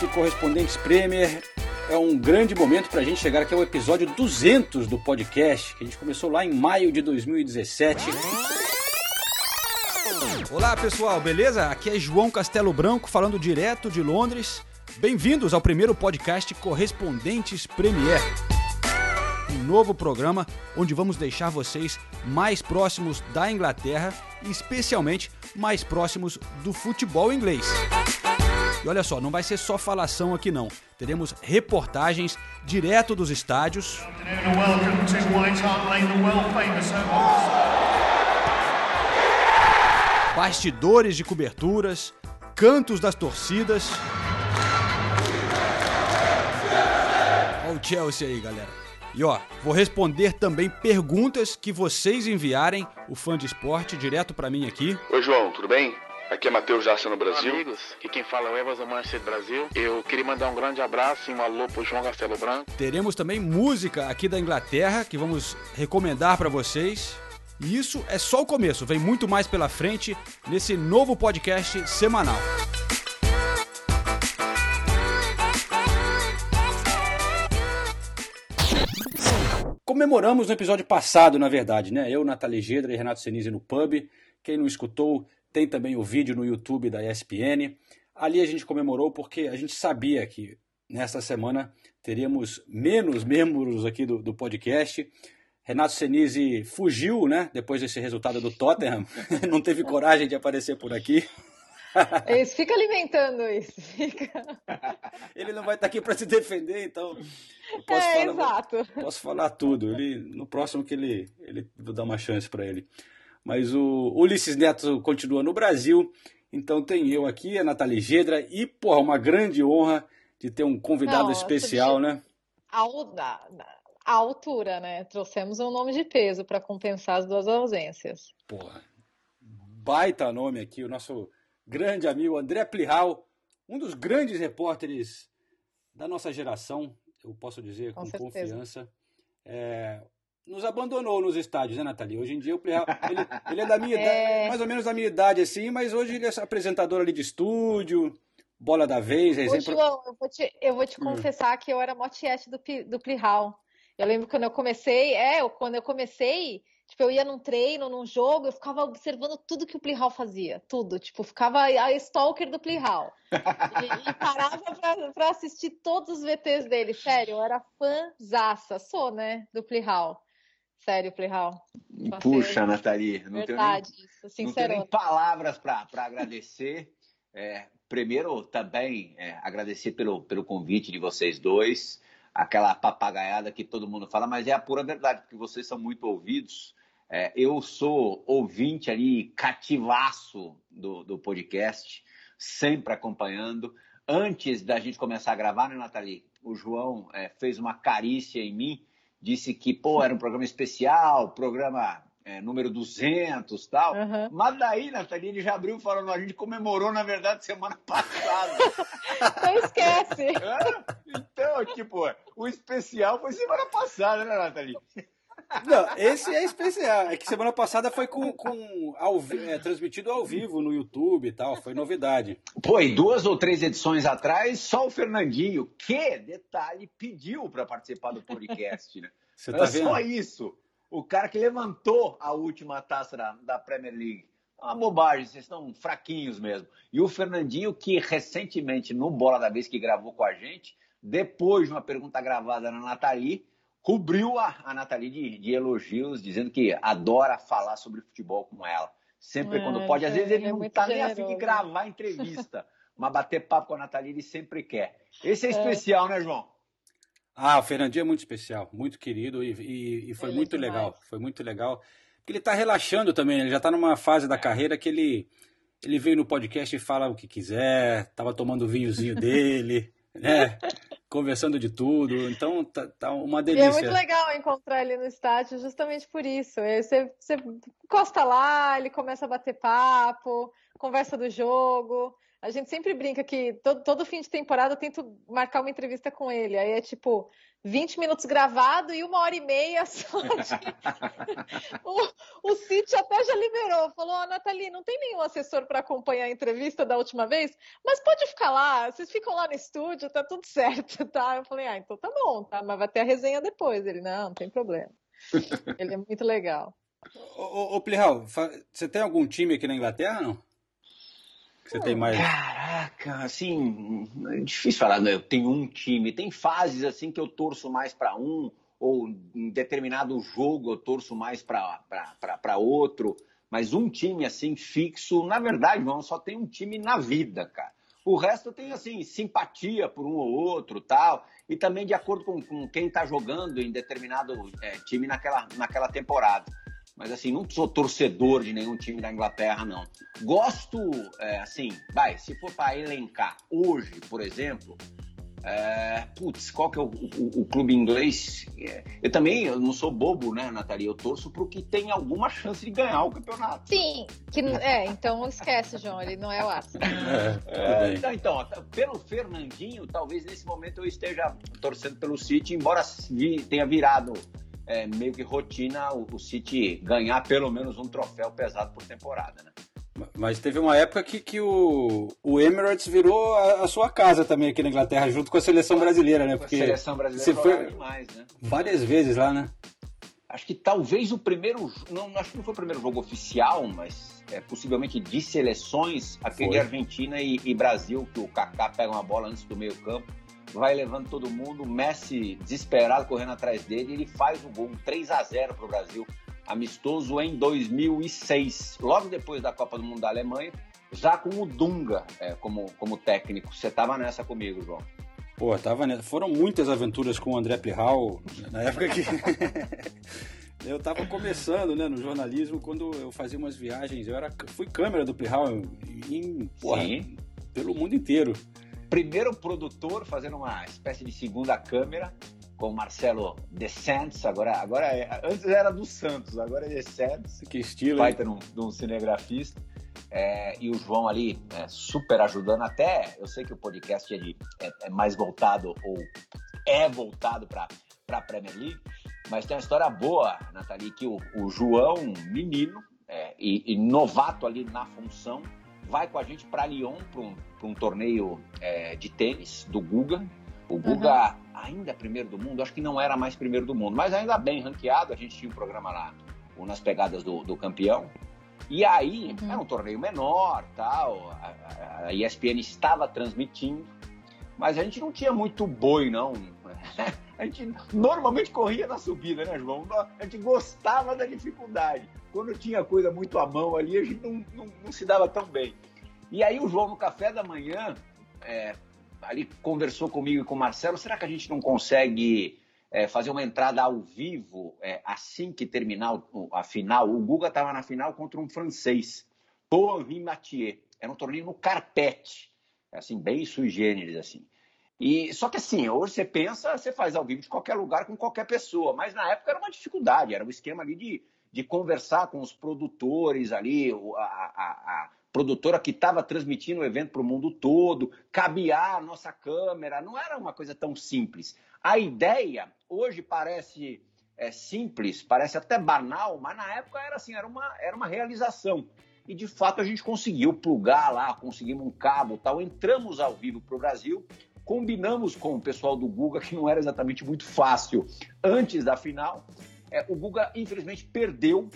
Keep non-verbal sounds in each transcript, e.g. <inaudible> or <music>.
Do Correspondentes Premier. É um grande momento para a gente chegar aqui ao episódio 200 do podcast, que a gente começou lá em maio de 2017. Olá pessoal, beleza? Aqui é João Castelo Branco falando direto de Londres. Bem-vindos ao primeiro podcast Correspondentes Premier. Um novo programa onde vamos deixar vocês mais próximos da Inglaterra e especialmente mais próximos do futebol inglês. E olha só, não vai ser só falação aqui não. Teremos reportagens direto dos estádios, bastidores de coberturas, cantos das torcidas. Olha o Chelsea aí, galera. E ó, vou responder também perguntas que vocês enviarem, o fã de esporte, direto pra mim aqui. Oi, João, tudo bem? Aqui é Matheus Jaça no Brasil. amigos, e quem fala é o Evas do Brasil. Eu queria mandar um grande abraço e um alô pro João Castelo Branco. Teremos também música aqui da Inglaterra que vamos recomendar pra vocês. E isso é só o começo, vem muito mais pela frente nesse novo podcast semanal. Comemoramos no episódio passado, na verdade, né? Eu, Nathalie Gedra e Renato Senise no pub. Quem não escutou, tem também o vídeo no YouTube da ESPN. Ali a gente comemorou porque a gente sabia que nesta semana teríamos menos <laughs> membros aqui do, do podcast. Renato Senise fugiu, né? Depois desse resultado do Tottenham. <laughs> não teve coragem de aparecer por aqui. <laughs> Eles ficam alimentando isso. Fica... Ele não vai estar aqui para se defender, então posso, É, falar, exato. posso falar tudo. Ele, no próximo que ele, ele vou dar uma chance para ele. Mas o Ulisses Neto continua no Brasil, então tem eu aqui, a Nathalie Gedra, e, porra, uma grande honra de ter um convidado Não, especial, né? Da- à altura, né? Trouxemos um nome de peso para compensar as duas ausências. Porra, baita nome aqui, o nosso grande amigo André Plihal, um dos grandes repórteres da nossa geração, eu posso dizer com, Com confiança. É, nos abandonou nos estádios, né, Nathalie? Hoje em dia o Plihal, ele, ele é da minha <laughs> idade, É. mais ou menos da minha idade, assim, mas hoje ele é apresentador ali de estúdio, bola da vez, Ô, exemplo. João, eu vou te, eu vou te Hum. confessar que eu era motiete do, do Plihal. Eu lembro quando eu comecei, é, eu- quando eu comecei, tipo, eu ia num treino, num jogo, eu ficava observando tudo que o Plihal fazia, tudo, tipo, ficava a stalker do Plihal. E, e parava pra, pra assistir todos os VTs dele, sério, eu era fãzaça, sou, né, do Plihal. Sério, Plihal. Puxa, Nathalie, não tenho nem, Verdade, isso, não tenho nem palavras para agradecer. É, primeiro, também é, agradecer pelo, pelo convite de vocês dois, aquela papagaiada que todo mundo fala, mas é a pura verdade, porque vocês são muito ouvidos. É, eu sou ouvinte ali, cativaço do, do podcast, sempre acompanhando. Antes da gente começar a gravar, né, Nathalie? O João é, fez uma carícia em mim, disse que, pô, era um programa especial, programa é, número 200 tal. Aham. Mas daí, Nathalie, ele já abriu falando, a gente comemorou, na verdade, semana passada. <laughs> Não esquece. Hã? <laughs> então, tipo, o especial foi semana passada, né, Nathalie? Não, esse é especial. É que semana passada foi com, com ao vi- é, transmitido ao vivo no YouTube e tal, foi novidade. Pô, e duas ou três edições atrás, só o Fernandinho, que, detalhe, pediu para participar do podcast, né? Você Era tá vendo? só isso. O cara que levantou a última taça da, da Premier League. É Uma bobagem, vocês estão fraquinhos mesmo. E o Fernandinho, que recentemente, no Bola da Vez que gravou com a gente, depois de uma pergunta gravada na Nathalie, cobriu a, a Nathalie de, de elogios, dizendo que adora falar sobre futebol com ela. Sempre É, quando pode. Às ele vezes ele é não muito tá nem a fim de gravar entrevista, mas bater papo com a Nathalie ele sempre quer. Esse é, É. especial, né, João? Ah, o Fernandinho é muito especial, muito querido e, e- e foi Ele é muito demais. legal. Foi muito legal. Porque ele tá relaxando também, ele já tá numa fase da carreira que ele, ele veio no podcast e fala o que quiser, tava tomando o vinhozinho dele, <laughs> né? Conversando de tudo. Então tá, tá uma E delícia. é muito legal encontrar ele no estádio justamente por isso. Aí Você, você encosta lá, ele começa a bater papo, conversa do jogo. A gente sempre brinca que todo, todo fim de temporada eu tento marcar uma entrevista com ele. Aí é tipo 20 minutos gravado e uma hora e meia <laughs> só de... <laughs> o, o City até já liberou. Falou, ó, Nathalie, não tem nenhum assessor para acompanhar a entrevista da última vez, mas pode ficar lá, vocês ficam lá no estúdio, tá tudo certo, <laughs> tá? Eu falei, ah, então tá bom, tá? Mas vai ter a resenha depois. Ele, não, não tem problema. Ele é muito legal. Ô, ô, ô Plihal, você tem algum time aqui na Inglaterra, não? Você tem mais... Caraca, assim, é difícil falar, né? Eu tenho um time. Tem fases assim que eu torço mais para um, ou em determinado jogo eu torço mais para outro. Mas um time assim fixo, na verdade, não, só tem um time na vida, cara. O resto tenho assim simpatia por um ou outro, tal, e também de acordo com, com quem está jogando em determinado é, time naquela, naquela temporada. Mas assim, não sou torcedor de nenhum time da Inglaterra, não. Gosto, é, assim, vai, se for para elencar hoje, por exemplo, é, putz, qual que é o, o- o clube inglês? É, eu também, eu não sou bobo, né, Nathalie? Eu torço pro que tem alguma chance de ganhar o campeonato. Sim, que, é, então esquece, João, ele não é o Arsenal. <laughs> É, É, então, então, ó, pelo Fernandinho, talvez nesse momento eu esteja torcendo pelo City, embora vi- tenha virado é, meio que rotina o, o City ganhar pelo menos um troféu pesado por temporada, né? Mas teve uma época que, que o, o Emirates virou a, a sua casa também aqui na Inglaterra, junto com a seleção brasileira, né? A Porque seleção brasileira você foi demais, né? várias vezes lá, né? Acho que talvez o primeiro, não, acho que não foi o primeiro jogo oficial, mas é, possivelmente de seleções, aquele Foi. Argentina e, e Brasil, que o Kaká pega uma bola antes do meio campo, vai levando todo mundo, o Messi desesperado correndo atrás dele, ele faz o gol, um 3 a 0 para o Brasil, amistoso em 2006, logo depois da Copa do Mundo da Alemanha, já com o Dunga é, como, como técnico. Você estava nessa comigo, João? Pô, tava nessa. Foram muitas aventuras com o André Plihal, na época que. <laughs> eu tava começando, né, no jornalismo, quando eu fazia umas viagens. Eu era, fui câmera do Plihal em, porra, pelo mundo inteiro. Primeiro produtor fazendo uma espécie de segunda câmera com o Marcelo De Santos, agora, agora é- antes era do Santos, agora é De Santos, Que estilo, baita de um, de um cinegrafista, É, e o João ali é, super ajudando, até eu sei que o podcast é, de- é- é mais voltado, ou é voltado para a Premier League, mas tem uma história boa, Nathalie, que o, o João, menino, é, e, e novato ali na função, vai com a gente para Lyon para um, um torneio é, de tênis do Guga. O Guga ainda é primeiro do mundo, acho que não era mais primeiro do mundo, mas ainda bem ranqueado. A gente tinha um programa lá, nas pegadas do, do campeão. E aí, Uhum. era um torneio menor, tal. A- a ESPN estava transmitindo, mas a gente não tinha muito boi, não. <laughs> A gente normalmente corria na subida, né, João? A gente gostava da dificuldade. Quando tinha coisa muito à mão ali, a gente não, não- não se dava tão bem. E aí o João, no café da manhã, é, ali conversou comigo e com o Marcelo, será que a gente não consegue é, fazer uma entrada ao vivo é, assim que terminar a final? O Guga estava na final contra um francês, Paul Mathieu. Era um torneio no carpete, assim, bem sui generis, assim. E, só que assim, hoje você pensa, você faz ao vivo de qualquer lugar com qualquer pessoa, mas na época era uma dificuldade, era um esquema ali de, de conversar com os produtores ali, a, a- a produtora que estava transmitindo o evento para o mundo todo, cabear a nossa câmera, não era uma coisa tão simples. A ideia hoje parece é, simples, parece até banal, mas na época era assim, era uma, era uma realização. E de fato a gente conseguiu plugar lá, conseguimos um cabo tal, entramos ao vivo para o Brasil, combinamos com o pessoal do Guga, que não era exatamente muito fácil antes da final. É, o Guga, infelizmente, perdeu.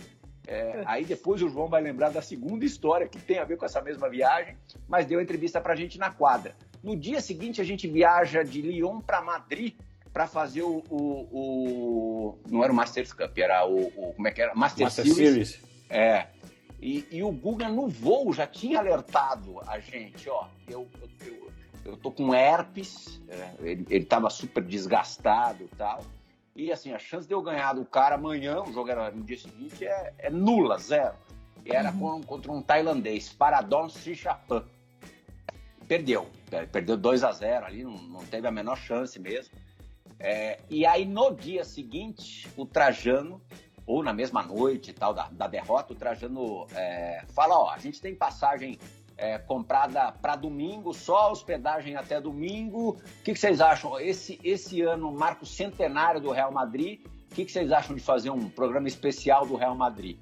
É, aí depois o João vai lembrar da segunda história que tem a ver com essa mesma viagem, mas deu entrevista para a gente na quadra. No dia seguinte, a gente viaja de Lyon para Madrid para fazer o, o- o- Não era o Masters Cup, era o. o- como é que era? Master, Master Series. Series. É. E, e o Guga no voo já tinha alertado a gente, ó, eu, eu, eu, eu tô com herpes, é, ele, ele tava super desgastado e tal. E assim, a chance de eu ganhar do cara amanhã, o jogo era no dia seguinte, é, é nula, zero. E era com- contra um tailandês, Paradon Sichapan. Perdeu. É, Perdeu 2 a 0 ali, não, não teve a menor chance mesmo. É, e aí, no dia seguinte, o Trajano, ou na mesma noite e tal da, da derrota, o Trajano é, fala: Ó, a gente tem passagem é, comprada para domingo, só hospedagem até domingo. O que, que vocês acham? Esse, esse ano marca o centenário do Real Madrid. O que, que vocês acham de fazer um programa especial do Real Madrid?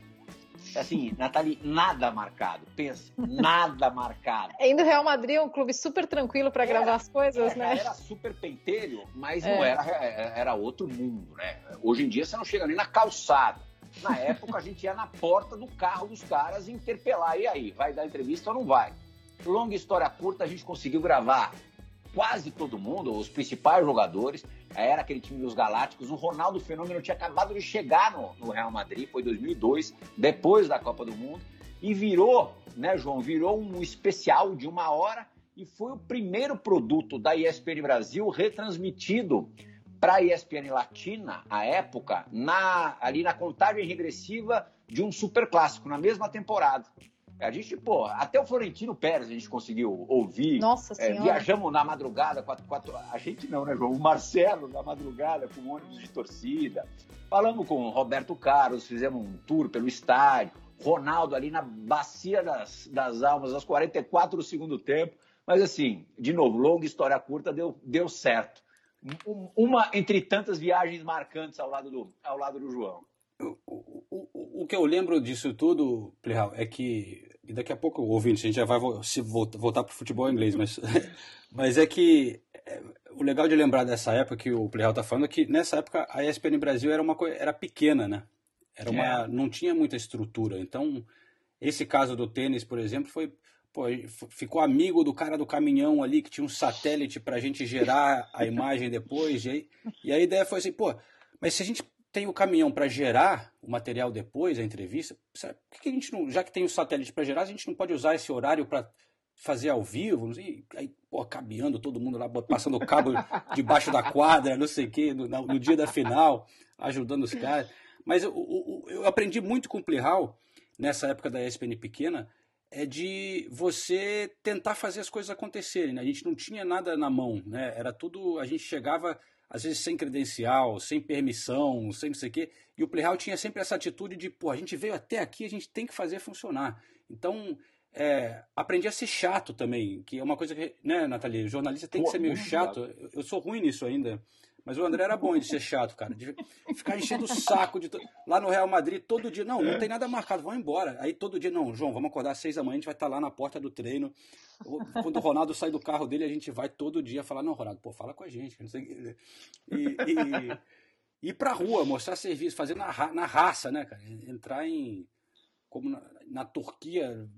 Assim, Nathalie, nada marcado. Pensa, nada <laughs> marcado. Ainda o Real Madrid é um clube super tranquilo para gravar as coisas, Era, né? era super pentelho, mas É. não era, era outro mundo, né? Hoje em dia você não chega nem na calçada. Na época a gente ia na porta do carro dos caras interpelar. E aí, vai dar entrevista ou não vai? Longa história curta, a gente conseguiu gravar quase todo mundo, os principais jogadores. Era aquele time dos Galácticos. O Ronaldo Fenômeno tinha acabado de chegar no, no Real Madrid, foi 2002, depois da Copa do Mundo. E virou, né, João? Virou um especial de uma hora e foi o primeiro produto da ESPN Brasil retransmitido para a ESPN Latina, à época, na, ali na contagem regressiva de um super clássico, na mesma temporada. A gente, pô, até o Florentino Pérez a gente conseguiu ouvir. Nossa É, senhora. viajamos na madrugada, quatro, quatro, a gente não, né, João? O Marcelo na madrugada com um ônibus de torcida. Falamos com o Roberto Carlos, fizemos um tour pelo estádio. Ronaldo ali na bacia das, das almas, aos 44 do segundo tempo. Mas assim, de novo, longa história curta, deu, deu certo. Um- Uma entre tantas viagens marcantes ao lado do, ao lado do João. O, o- o que eu lembro disso tudo, Plihal, é que. E daqui a pouco, ouvinte, a gente já vai se voltar, voltar para o futebol inglês, mas, <laughs> mas é que é, o legal de lembrar dessa época que o Plihal está falando é que nessa época a ESPN Brasil era uma coisa, era pequena, né? Era uma, É. não tinha muita estrutura. Então, esse caso do tênis, por exemplo, foi. Pô, ficou amigo do cara do caminhão ali que tinha um satélite para a gente gerar a imagem depois. E, e a ideia foi assim, pô, mas se a gente tem o caminhão para gerar o material depois, a entrevista, sabe, que, a gente não, já que tem o satélite para gerar, a gente não pode usar esse horário para fazer ao vivo? E aí, pô, cabeando todo mundo lá, passando o cabo debaixo da quadra, não sei o quê, no, no dia da final, ajudando os caras. Mas eu, eu, eu aprendi muito com o Plihal, nessa época da ESPN pequena, é de você tentar fazer as coisas acontecerem. Né? A gente não tinha nada na mão, né? Era tudo. A gente chegava, às vezes, sem credencial, sem permissão, sem não sei o quê. E o Playhouse tinha sempre essa atitude de, pô, a gente veio até aqui, a gente tem que fazer funcionar. Então, é, aprendi a ser chato também, que é uma coisa que, né, Nathalie? O jornalista tem que Pô, ser meio chato. Eu, eu sou ruim nisso ainda. Mas o André era bom de ser chato, cara. De ficar enchendo o saco de to... lá no Real Madrid todo dia. Não, não tem nada marcado, vamos embora. Aí todo dia, não, João, vamos acordar às seis da manhã, a gente vai estar lá na porta do treino. Quando o Ronaldo sai do carro dele, a gente vai todo dia falar, não, Ronaldo, pô, fala com a gente. Não sei... E, e ir pra rua, mostrar serviço, fazer na, ra- na raça, né, cara? Entrar em. Como na, na Turquia,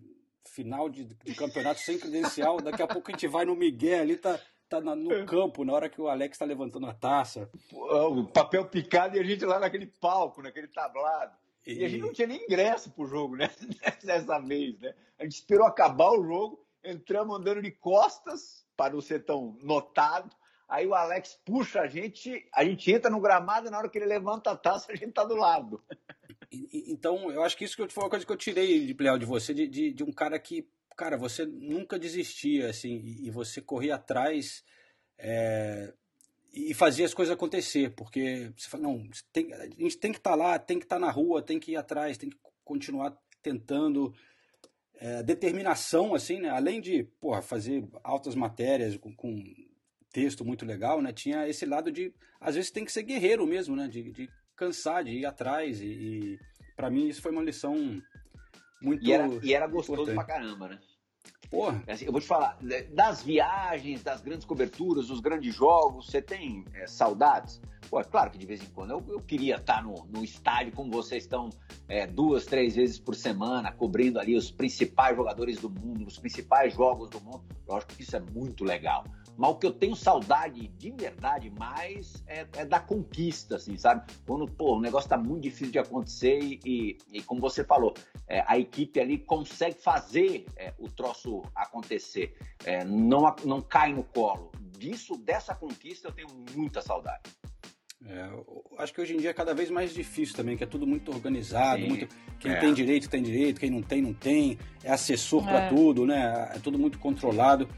final de, de campeonato sem credencial. Daqui a pouco a gente vai no Miguel ali, tá, tá na- no campo, na hora que o Alex tá levantando a taça. O papel picado e a gente lá naquele palco, naquele tablado. E, a gente não tinha nem ingresso pro jogo, né? <laughs> Dessa vez, né? A gente esperou acabar o jogo, entramos andando de costas para não ser tão notado. Aí o Alex puxa a gente, a gente entra no gramado e na hora que ele levanta a taça, a gente tá do lado. E- e- Então, eu acho que isso que eu- foi uma coisa que eu tirei de Pleo de você, de, de, de um cara que, cara, você nunca desistia, assim, e, você corria atrás é, e fazia as coisas acontecer, porque você fala, não, tem- a gente tem que estar lá, tem que estar na rua, tem que ir atrás, tem que continuar tentando. É, determinação, assim, né? Além de, porra, fazer altas matérias com, com texto muito legal, né? Tinha esse lado de, às vezes tem que ser guerreiro mesmo, né? De, de cansar, de ir atrás e, e para mim isso foi uma lição muito E era, e era gostoso importante. pra caramba, né? Porra, Assim, eu vou te falar, né, das viagens, das grandes coberturas, dos grandes jogos, você tem é, saudades? Pô, é claro que de vez em quando eu, eu queria estar no, no estádio como vocês estão é, duas, três vezes por semana, cobrindo ali os principais jogadores do mundo, os principais jogos do mundo. Lógico que isso é muito legal. Mas o que eu tenho saudade de verdade mais é, é da conquista, assim, sabe? Quando, pô, o negócio tá muito difícil de acontecer e, e, e como você falou, é, a equipe ali consegue fazer é, o troço acontecer, é, não, não cai no colo. Disso, dessa conquista, eu tenho muita saudade. É, eu acho que hoje em dia é cada vez mais difícil também, que é tudo muito organizado, Sim. muito quem É. tem direito tem direito, quem não tem não tem, é assessor para É. tudo, né? É tudo muito controlado.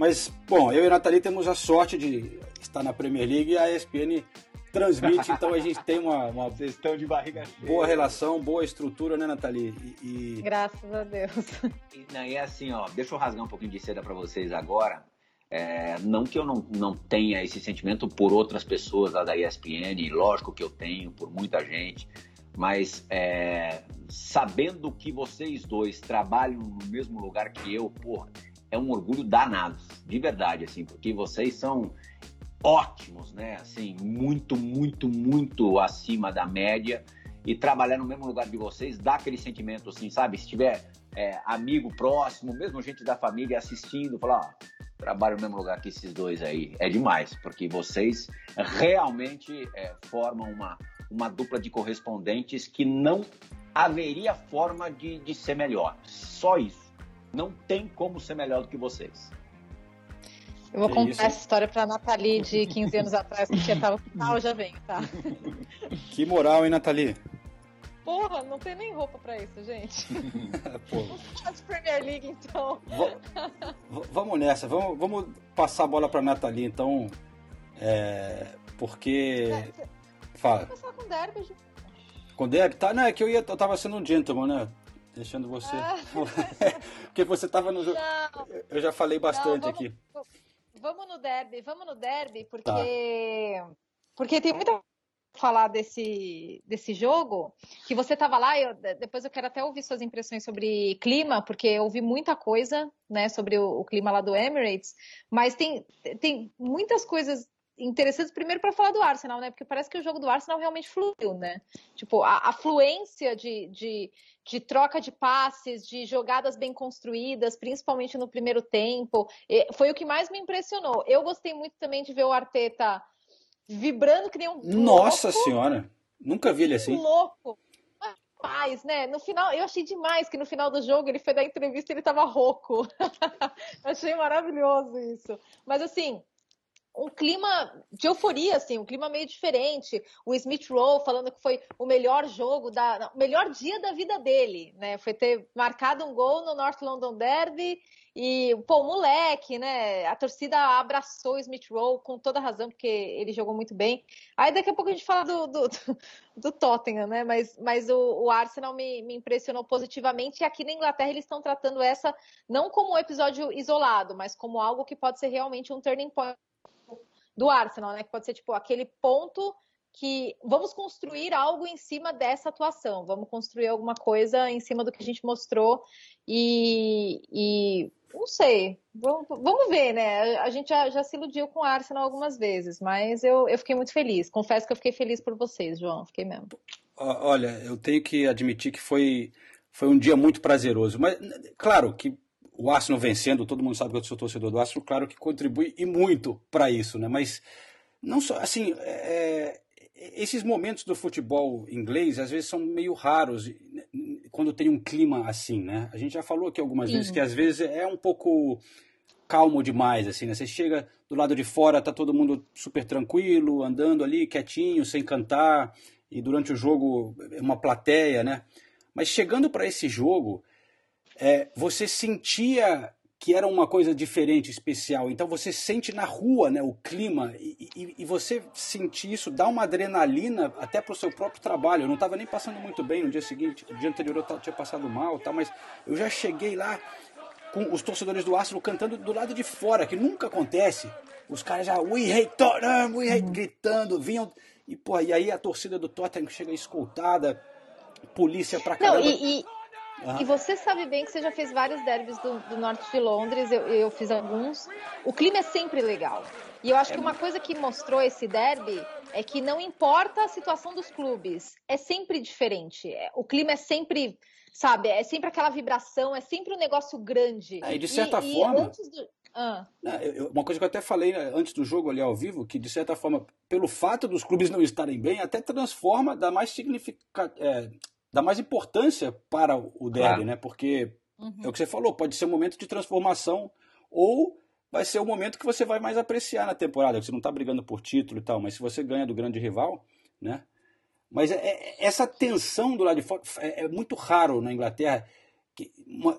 Mas, bom, eu e a Nathalie temos a sorte de estar na Premier League e a ESPN transmite, então a gente tem uma, uma <laughs> Vocês estão de barriga cheia. boa relação, boa estrutura, né, Nathalie? E, e- Graças a Deus. E, não, e é assim, ó, deixa eu rasgar um pouquinho de seda pra vocês agora. É, não que eu não, não tenha esse sentimento por outras pessoas lá da ESPN, lógico que eu tenho, por muita gente, mas é, sabendo que vocês dois trabalham no mesmo lugar que eu, porra, é um orgulho danado, de verdade, assim, porque vocês são ótimos, né? Assim, muito, muito, muito acima da média. E trabalhar no mesmo lugar de vocês dá aquele sentimento, assim, sabe? Se tiver é, amigo próximo, mesmo gente da família assistindo, falar, ó, trabalho no mesmo lugar que esses dois aí. É demais, porque vocês realmente é, formam uma, uma dupla de correspondentes que não haveria forma de, de ser melhor. Só isso. Não tem como ser melhor do que vocês. Eu vou Que contar isso? essa história pra Nathalie de 15 anos atrás, porque eu tava eu já venho, tá? <laughs> que moral, hein, Nathalie? Porra, não tem nem roupa pra isso, gente. Vamos falar de Premier League, então. Va- vamos nessa, vamos, vamos passar a bola para Nathalie, então, é, porque fala, Começar com o derby, gente. com Deb, tá, não é que eu ia, eu tava sendo um gentleman, né, deixando você, Ah. <laughs> porque você tava no jogo, eu já falei bastante Não, vamos- aqui, vamos no derby, vamos no derby, porque Tá. porque tem muita falar desse desse jogo que você tava lá. Eu, depois eu quero até ouvir suas impressões sobre clima, porque eu ouvi muita coisa, né, sobre o, o clima lá do Emirates. Mas tem tem muitas coisas interessantes primeiro para falar do Arsenal, né? Porque parece que o jogo do Arsenal realmente fluiu, né? Tipo, a, a fluência de, de, de troca de passes, de jogadas bem construídas, principalmente no primeiro tempo, foi o que mais me impressionou. Eu gostei muito também de ver o Arteta vibrando que nem um nossa louco, senhora, nunca vi ele assim, louco. Mas, né? No final, eu achei demais que no final do jogo ele foi dar entrevista e ele tava rouco. <laughs> achei maravilhoso isso. Mas assim, um clima de euforia, assim, um clima meio diferente. O Smith Rowe falando que foi o melhor jogo, da, o melhor dia da vida dele, né? Foi ter marcado um gol no North London Derby e, pô, moleque, né? A torcida abraçou o Smith Rowe com toda razão, porque ele jogou muito bem. Aí daqui a pouco a gente fala do, do, do Tottenham, né? Mas, mas o, o Arsenal me, me impressionou positivamente e aqui na Inglaterra eles estão tratando essa não como um episódio isolado, mas como algo que pode ser realmente um turning point do Arsenal, né? Que pode ser tipo aquele ponto que vamos construir algo em cima dessa atuação, vamos construir alguma coisa em cima do que a gente mostrou e, e não sei, vamos, vamos ver, né? A gente já, já, se iludiu com o Arsenal algumas vezes, mas eu, eu fiquei muito feliz. Confesso que eu fiquei feliz por vocês, João, fiquei mesmo. Olha, eu tenho que admitir que foi, foi um dia muito prazeroso, mas claro que o Arsenal vencendo, todo mundo sabe que eu sou torcedor do Arsenal, claro que contribui e muito para isso, né? Mas não só assim, é, esses momentos do futebol inglês às vezes são meio raros quando tem um clima assim, né? A gente já falou aqui algumas vezes que às vezes é um pouco calmo demais, assim, né? Você chega do lado de fora, tá todo mundo super tranquilo, andando ali, quietinho, sem cantar, e durante o jogo uma plateia, né? Mas chegando para esse jogo, é, você sentia que era uma coisa diferente, especial. Então você sente na rua né, o clima e, e, e você sentir isso dá uma adrenalina até para o seu próprio trabalho. Eu não estava nem passando muito bem no dia seguinte, no dia anterior eu tinha passado mal, tá, mas eu já cheguei lá com os torcedores do Arsenal cantando do lado de fora, que nunca acontece. Os caras já, we hate Tottenham, we hate, gritando, vinham. E, pô, e aí a torcida do Tottenham chega escoltada, polícia pra caramba. Não, e, e, e, você sabe bem que você já fez vários derbys do, do norte de Londres, eu, eu, fiz alguns. O clima é sempre legal. E eu acho É que uma coisa que mostrou esse derby é que não importa a situação dos clubes, é sempre diferente. O clima é sempre, sabe, é sempre aquela vibração, é sempre um negócio grande. É, e de certa e, forma. E do... ah. Uma coisa que eu até falei né, antes do jogo ali ao vivo, que de certa forma, pelo fato dos clubes não estarem bem, até transforma, dá mais significa, é, dá mais importância para o derby, claro. né? Porque uhum. é o que você falou, pode ser um momento de transformação ou vai ser o momento que você vai mais apreciar na temporada, que você não está brigando por título e tal, mas se você ganha do grande rival, né? Mas é, é, essa tensão do lado de fora é, é muito raro na Inglaterra. Que uma,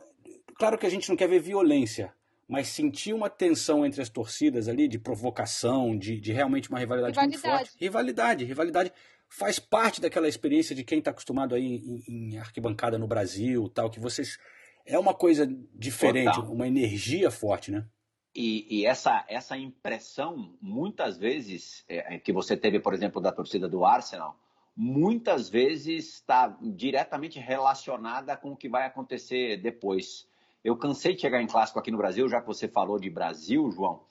claro que a gente não quer ver violência, mas sentir uma tensão entre as torcidas ali, de provocação, de, de realmente uma rivalidade, Rivalidade. muito forte. Rivalidade, rivalidade faz parte daquela experiência de quem está acostumado aí em, em arquibancada no Brasil, tal, que vocês é uma coisa diferente, Total. uma energia forte, né? E, e essa, essa impressão, muitas vezes, é, é, que você teve, por exemplo, da torcida do Arsenal, muitas vezes está diretamente relacionada com o que vai acontecer depois. Eu cansei de chegar em clássico aqui no Brasil, já que você falou de Brasil, João,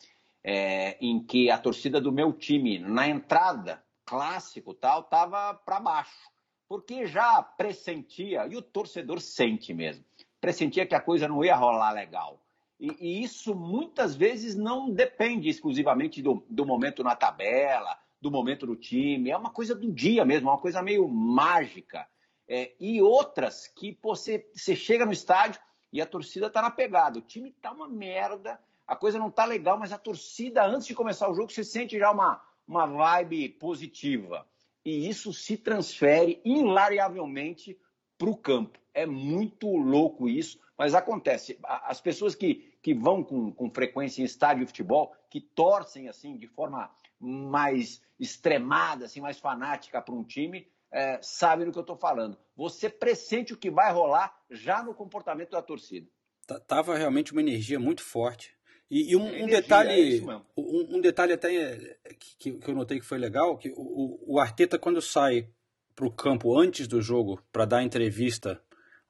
é, em que a torcida do meu time, na entrada, clássico tal, estava para baixo. Porque já pressentia, e o torcedor sente mesmo, pressentia que a coisa não ia rolar legal. E, e isso muitas vezes não depende exclusivamente do, do momento na tabela, do momento do time, é uma coisa do dia mesmo, é uma coisa meio mágica. É, e outras que você, você chega no estádio e a torcida tá na pegada, o time tá uma merda, a coisa não tá legal, mas a torcida, antes de começar o jogo, você sente já uma, uma vibe positiva. E isso se transfere invariavelmente para o campo. É muito louco isso, mas acontece. As pessoas que, que vão com, com frequência em estádio de futebol, que torcem assim de forma mais extremada, assim, mais fanática para um time, é, sabem do que eu estou falando. Você pressente o que vai rolar já no comportamento da torcida. Tá- Tava realmente uma energia muito forte. E, e um, um Energia, é detalhe, mesmo. um, um detalhe até é, que, que eu notei que foi legal, que o, o Arteta quando sai para o campo antes do jogo para dar entrevista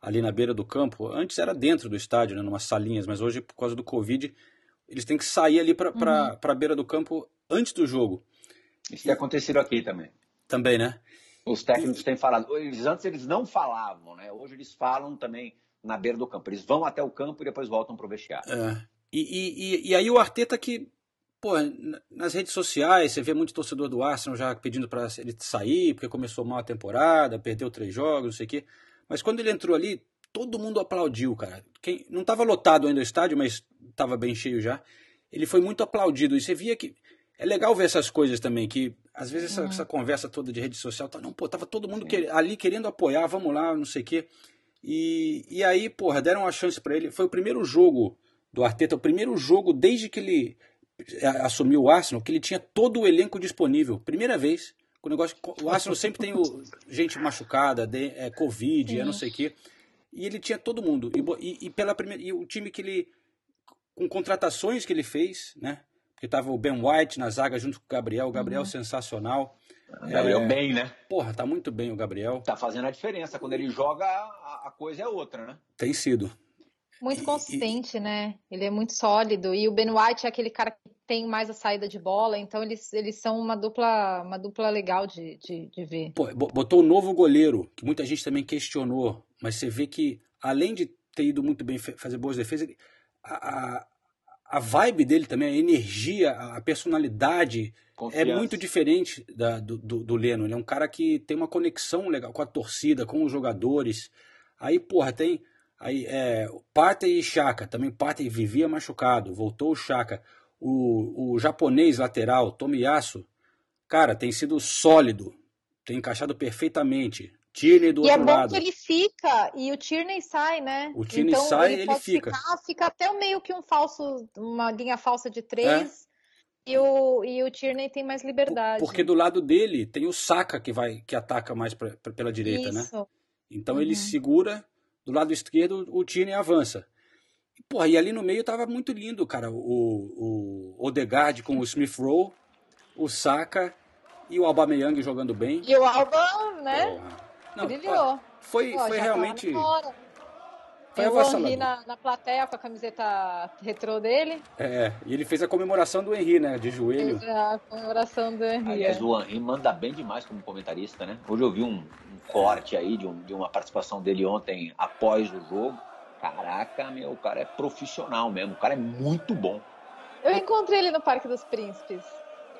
ali na beira do campo, antes era dentro do estádio, né, numas salinhas, mas hoje por causa do Covid eles têm que sair ali para Uhum. a beira do campo antes do jogo Isso tem acontecido aqui também. também, né? Os técnicos têm falado. Eles, antes eles não falavam, né? Hoje eles falam também na beira do campo. Eles vão até o campo e depois voltam para o vestiário. É. E, e, e, aí o Arteta que, pô, nas redes sociais você vê muito torcedor do Arsenal já pedindo para ele sair, porque começou mal a temporada, perdeu três jogos, não sei o quê. Mas quando ele entrou ali, todo mundo aplaudiu, cara. Quem, não estava lotado ainda o estádio, mas estava bem cheio já. Ele foi muito aplaudido. E você via que. É legal ver essas coisas também, que às vezes essa, essa conversa toda de rede social, tá, não, pô, tava todo mundo que- ali querendo apoiar, vamos lá, não sei o quê. E, e aí, porra, deram uma chance para ele. Foi o primeiro jogo do Arteta, o primeiro jogo desde que ele eh, assumiu o Arsenal, que ele tinha todo o elenco disponível. Primeira vez. O negócio, o Arsenal sempre tem o- gente machucada, de, é, Covid, é não sei o quê. E ele tinha todo mundo. E, e- pela primeira, e o time que ele. Com contratações que ele fez, né? Porque tava o Ben White na zaga junto com o Gabriel. O Gabriel sensacional. Gabriel É. bem, né? Porra, tá muito bem o Gabriel. Tá fazendo a diferença. Quando ele joga, a, a coisa é outra, né? Tem sido. Muito E- consistente, né? Ele é muito sólido. E o Ben White é aquele cara que tem mais a saída de bola, então eles, eles são uma dupla, uma dupla legal de, de, de ver. Pô, bo- botou o novo goleiro, que muita gente também questionou, mas você vê que, além de ter ido muito bem fazer boas defesas, a, a, a vibe dele também, a energia, a personalidade é Confiança. muito diferente da, do, do, do Leno. Ele é um cara que tem uma conexão legal com a torcida, com os jogadores. Aí, porra, tem. Aí, é, Partey e Chaka. Também Partey vivia machucado. Voltou o Chaka. O, o japonês lateral, Tomiyasu, cara, tem sido sólido. Tem encaixado perfeitamente. Tierney do E é outro bom lado. que ele fica e o Tierney sai, né? O Tierney então, sai, ele ele fica. Ficar, fica até meio que um falso, uma linha falsa de É. três. E, o, e o Tierney tem mais liberdade. Porque do lado dele tem o Saka que vai que ataca mais pra, pra- pela direita, né? Isso. Então ele Uhum. segura, do lado esquerdo o Tierney avança. E, porra, e ali no meio tava muito lindo, cara. O, o Odegaard com o Smith Rowe, o Saka e o Aubameyang jogando bem. E o Alba, né? Porra. Não, Brilhou. foi, Pô, foi tá realmente. hora. Foi o. Henry na, na plateia com a camiseta retrô dele. É, e ele fez a comemoração do Henry, né? De joelho. Fez a comemoração do Henry. Aliás, o Henry manda bem demais como comentarista, né? Hoje eu vi um, um corte aí de, um- de uma participação dele ontem após o jogo. Caraca, meu, o cara é profissional mesmo. O cara é muito bom. Eu encontrei ele no Parque dos Príncipes.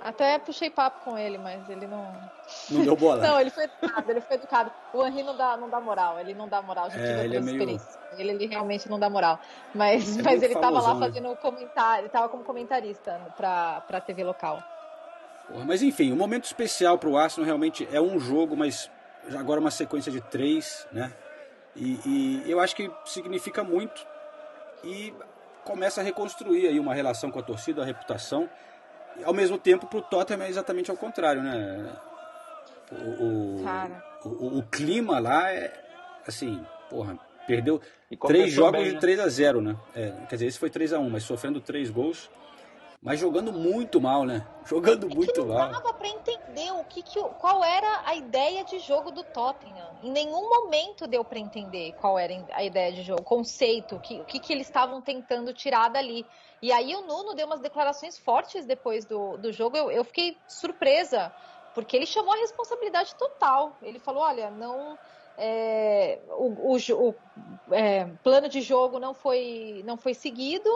Até puxei papo com ele, mas ele não. Não deu bola. <laughs> Não, ele foi educado, ele foi educado. O Henry não dá, não dá moral, ele não dá moral, a gente É, ele é meio-. Ele, ele realmente não dá moral. Mas, É mas ele tava lá famosão, né? fazendo comentário, ele tava como comentarista pra, pra TV local. Porra, Mas enfim, um momento especial para o Arsenal realmente é um jogo, mas agora uma sequência de três, né? E, e eu acho que significa muito e começa a reconstruir aí uma relação com a torcida, a reputação. Ao mesmo tempo, para o Tottenham é exatamente ao contrário, né? O, o, Cara. o, o- o clima lá é assim, porra, perdeu três jogos bem, de né? 3 a 0 né? É, quer dizer, esse foi 3 a 1 mas sofrendo três gols, mas jogando muito mal, né? Jogando É que muito não mal. dava pra entender o que, que qual era a ideia de jogo do Tottenham. Em nenhum momento deu pra entender qual era a ideia de jogo, o conceito, o que, o que, que eles estavam tentando tirar dali. E aí o Nuno deu umas declarações fortes depois do, do jogo. Eu, eu fiquei surpresa, porque ele chamou a responsabilidade total. Ele falou: olha, não. é, o, o o, é, plano de jogo não foi, não foi seguido.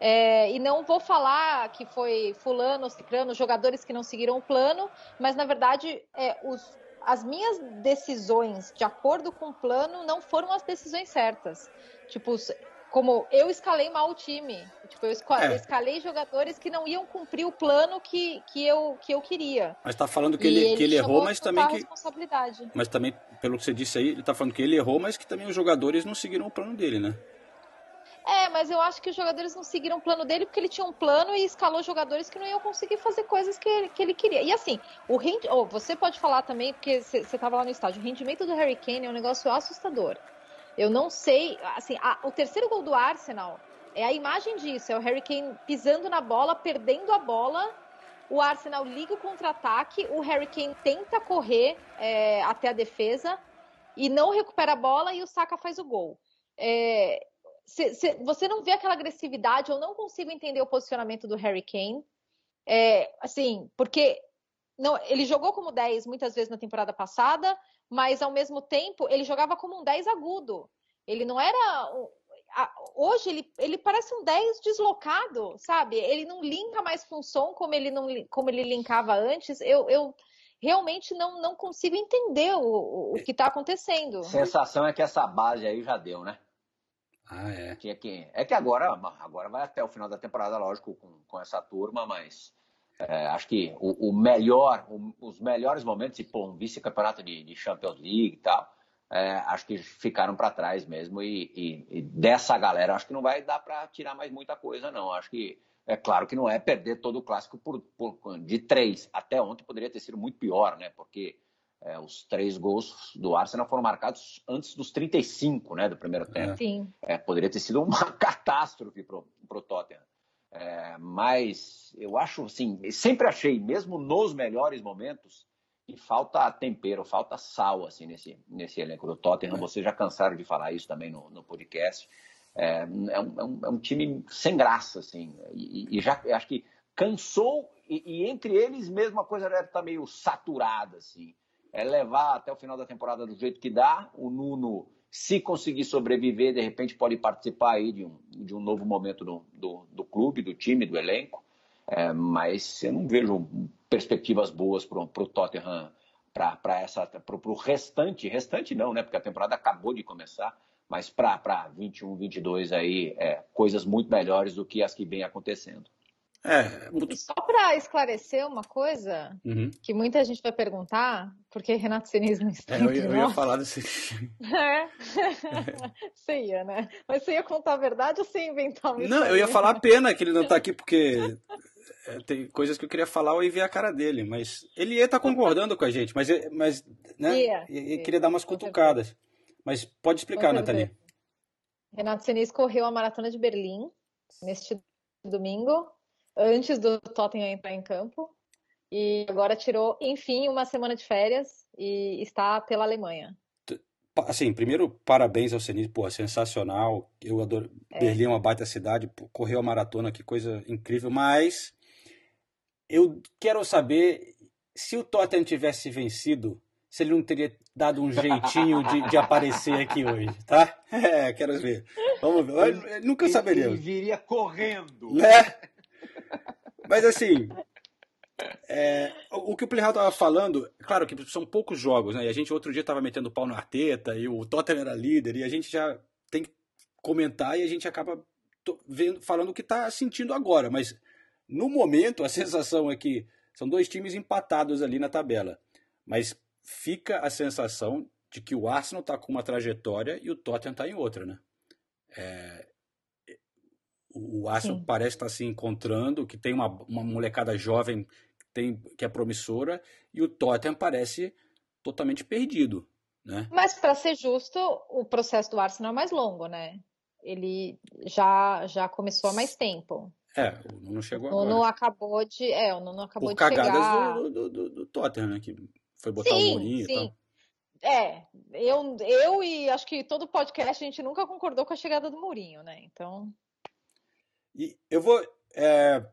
É, e não vou falar que foi fulano, ciclano, jogadores que não seguiram o plano, mas na verdade é, os, as minhas decisões de acordo com o plano não foram as decisões certas. Tipo, como eu escalei mal o time. Tipo, eu esca- É. escalei jogadores que não iam cumprir o plano que, que, eu, que eu queria. Mas tá falando que E ele, que ele errou, mas também que. Mas também, pelo que você disse aí, ele tá falando que ele errou, mas que também os jogadores não seguiram o plano dele, né? É, mas eu acho que os jogadores não seguiram o plano dele porque ele tinha um plano e escalou jogadores que não iam conseguir fazer coisas que ele, que ele queria. E assim, o rendi... oh, você pode falar também, porque você estava lá no estádio, o rendimento do Harry Kane é um negócio assustador. Eu não sei, assim, a- o terceiro gol do Arsenal é a imagem disso, é o Harry Kane pisando na bola, perdendo a bola, o Arsenal liga o contra-ataque, o Harry Kane tenta correr é, até a defesa e não recupera a bola e o Saka faz o gol. É, cê- cê- você não vê aquela agressividade, eu não consigo entender o posicionamento do Harry Kane. É, assim, porque não, ele jogou como 10 muitas vezes na temporada passada, mas ao mesmo tempo ele jogava como um 10 agudo. Ele não era. a- hoje ele, ele parece um 10 deslocado, sabe? Ele não linka mais com som como ele, não, como ele linkava antes. Eu, eu realmente não, não consigo entender o, o, que está acontecendo. Sensação é que essa base aí já deu, né? Ah, é. Tinha que... É que agora, agora vai até o final da temporada, lógico, com, com essa turma, mas é, acho que o, o melhor, o- os melhores momentos, e pô, um vice-campeonato de, de Champions League e tal, é, acho que ficaram para trás mesmo. E, e- e dessa galera, acho que não vai dar para tirar mais muita coisa, não. Acho que é claro que não é perder todo o clássico por, por- de três. Até ontem poderia ter sido muito pior, né? Porque é, os três gols do Arsenal foram marcados antes dos 35, né, do primeiro tempo. Sim. É, poderia ter sido uma <laughs> catástrofe pro, pro Tottenham. É, mas eu acho assim, sempre achei, mesmo nos melhores momentos, que falta tempero, falta sal assim nesse, nesse elenco do Tottenham. Vocês já cansaram de falar isso também no, no podcast. É, é um, é um- é um time sem graça, assim, e, e já acho que cansou, e, e entre eles mesmo a coisa deve estar meio saturada, assim. É levar até o final da temporada do jeito que dá, o Nuno, se conseguir sobreviver, de repente pode participar aí de um, de um novo momento do, do, do clube, do time, do elenco, É, mas eu não vejo perspectivas boas para o Tottenham para essa para o restante, restante não, né? Porque a temporada acabou de começar, mas para 21, 22 aí, é, coisas muito melhores do que as que vem acontecendo. É, muito- E só para esclarecer uma coisa Uhum. que muita gente vai perguntar, porque Renato Sinise não está É, eu, eu ia falar desse. <laughs> É. <laughs> Você ia, né? Mas você ia contar a verdade ou você ia inventar uma Não, eu ia falar a <laughs> pena que ele não tá aqui, porque é, tem coisas que eu queria falar ou ver a cara dele, mas ele ia estar concordando com a gente, mas, mas né, Ia, e- e ia, queria dar umas cutucadas. Mas pode explicar, Nathalie. Renato Sinise correu a maratona de Berlim neste domingo, antes do Tottenham entrar em campo. E agora tirou, enfim, uma semana de férias e está pela Alemanha. Assim, primeiro, parabéns ao Senise, pô, sensacional. Eu adoro. Berlim é uma baita cidade, correu a maratona, que coisa incrível. Mas eu quero saber se o Tottenham tivesse vencido, se ele não teria dado um jeitinho de, de aparecer aqui hoje, tá? <laughs> É, quero ver. Vamos ver. Eu- Nunca Ele saberíamos. viria correndo. Né? Mas assim, é, o que o Playhall tava falando, claro que são poucos jogos, né? E a gente outro dia tava metendo pau no Arteta e o Tottenham era líder e a gente já tem que comentar e a gente acaba vendo, falando o que tá sentindo agora, mas no momento a <laughs> sensação é que são dois times empatados ali na tabela, mas fica a sensação de que o Arsenal tá com uma trajetória e o Tottenham tá em outra, né? É, o Arsenal Sim. parece estar se encontrando, que tem uma, uma molecada jovem tem, que é promissora, e o Tottenham parece totalmente perdido. Né? Mas, para ser justo, o processo do Arsenal é mais longo, né? Ele já, já começou há mais tempo. É, o Nuno chegou agora. O Nuno acabou de. É, o Nuno acabou Por de cagadas chegar. Do, do, do, do Tottenham, né? Que foi botar sim, o Mourinho sim. e tal. É, eu, eu e acho que todo podcast a gente nunca concordou com a chegada do Mourinho, né? Então. E eu vou é,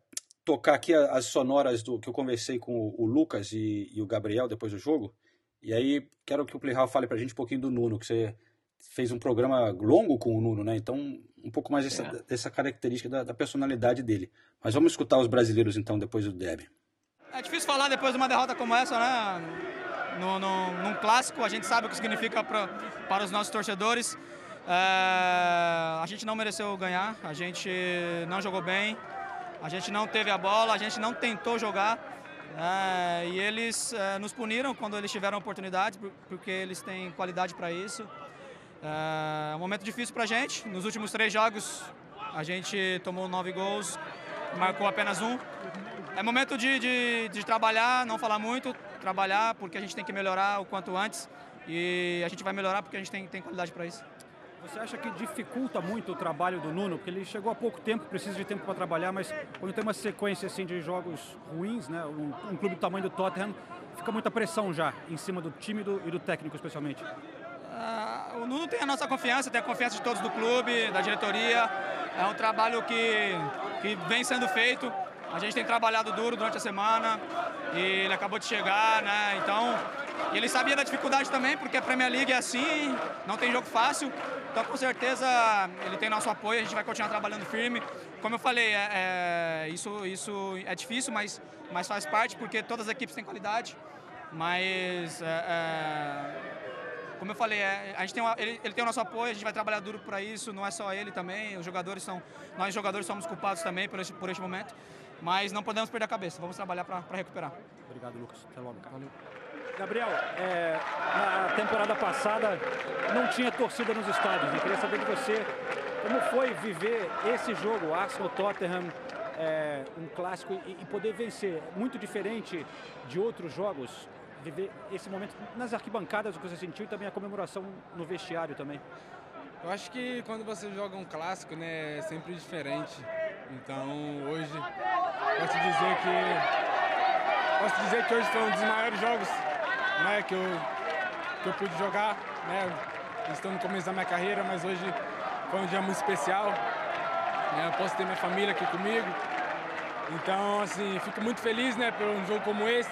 tocar aqui as sonoras do que eu conversei com o Lucas e, e, o Gabriel depois do jogo. E aí quero que o Playhall fale pra gente um pouquinho do Nuno, que você fez um programa longo com o Nuno, né? Então, um pouco mais dessa, é. dessa característica da, da, personalidade dele. Mas vamos escutar os brasileiros então depois do Deb. É difícil falar depois de uma derrota como essa, né? No, no, num clássico, a gente sabe o que significa pra, para os nossos torcedores. É, a gente não mereceu ganhar, a gente não jogou bem, a gente não teve a bola, a gente não tentou jogar. É, e eles é, nos puniram quando eles tiveram oportunidade, porque eles têm qualidade para isso. É um momento difícil para a gente. Nos últimos três jogos, a gente tomou nove gols, marcou apenas um. É momento de, de, de trabalhar, não falar muito, trabalhar, porque a gente tem que melhorar o quanto antes. E a gente vai melhorar porque a gente tem, tem qualidade para isso. Você acha que dificulta muito o trabalho do Nuno? Porque ele chegou há pouco tempo, precisa de tempo para trabalhar, mas quando tem uma sequência assim de jogos ruins, né, um, um, clube do tamanho do Tottenham, fica muita pressão já em cima do time do, e do técnico, especialmente. Ah, o Nuno tem a nossa confiança, tem a confiança de todos do clube, da diretoria. É um trabalho que, que vem sendo feito. A gente tem trabalhado duro durante a semana e ele acabou de chegar, né? Então, ele sabia da dificuldade também, porque a Premier League é assim, não tem jogo fácil. Então, com certeza, ele tem nosso apoio, a gente vai continuar trabalhando firme. Como eu falei, é, é, isso, isso é difícil, mas, mas faz parte, porque todas as equipes têm qualidade. Mas, é, é como eu falei, é, a gente tem uma, ele, ele, tem o nosso apoio, a gente vai trabalhar duro para isso, não é só ele também, os jogadores são, nós jogadores somos culpados também por este, por este momento, mas não podemos perder a cabeça, vamos trabalhar para recuperar. Obrigado, Lucas. Até logo. Valeu. Gabriel, é, na temporada passada não tinha torcida nos estádios. Eu queria saber de você como foi viver esse jogo, Arsenal-Tottenham, é, um clássico, e, e, poder vencer. Muito diferente de outros jogos, viver esse momento nas arquibancadas, o que você sentiu, e também a comemoração no vestiário também. Eu acho que quando você joga um clássico, né, é sempre diferente. Então, hoje, posso dizer que posso dizer que hoje foi um dos maiores jogos né, que, eu, que eu pude jogar. Né? Estou no começo da minha carreira, mas hoje foi um dia muito especial. Né? Posso ter minha família aqui comigo. Então, assim, fico muito feliz né, por um jogo como esse,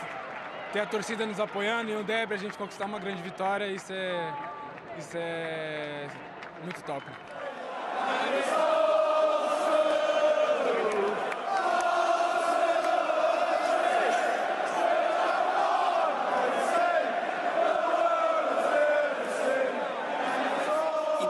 ter a torcida nos apoiando e o Débora a gente conquistar uma grande vitória. Isso é, isso é muito top.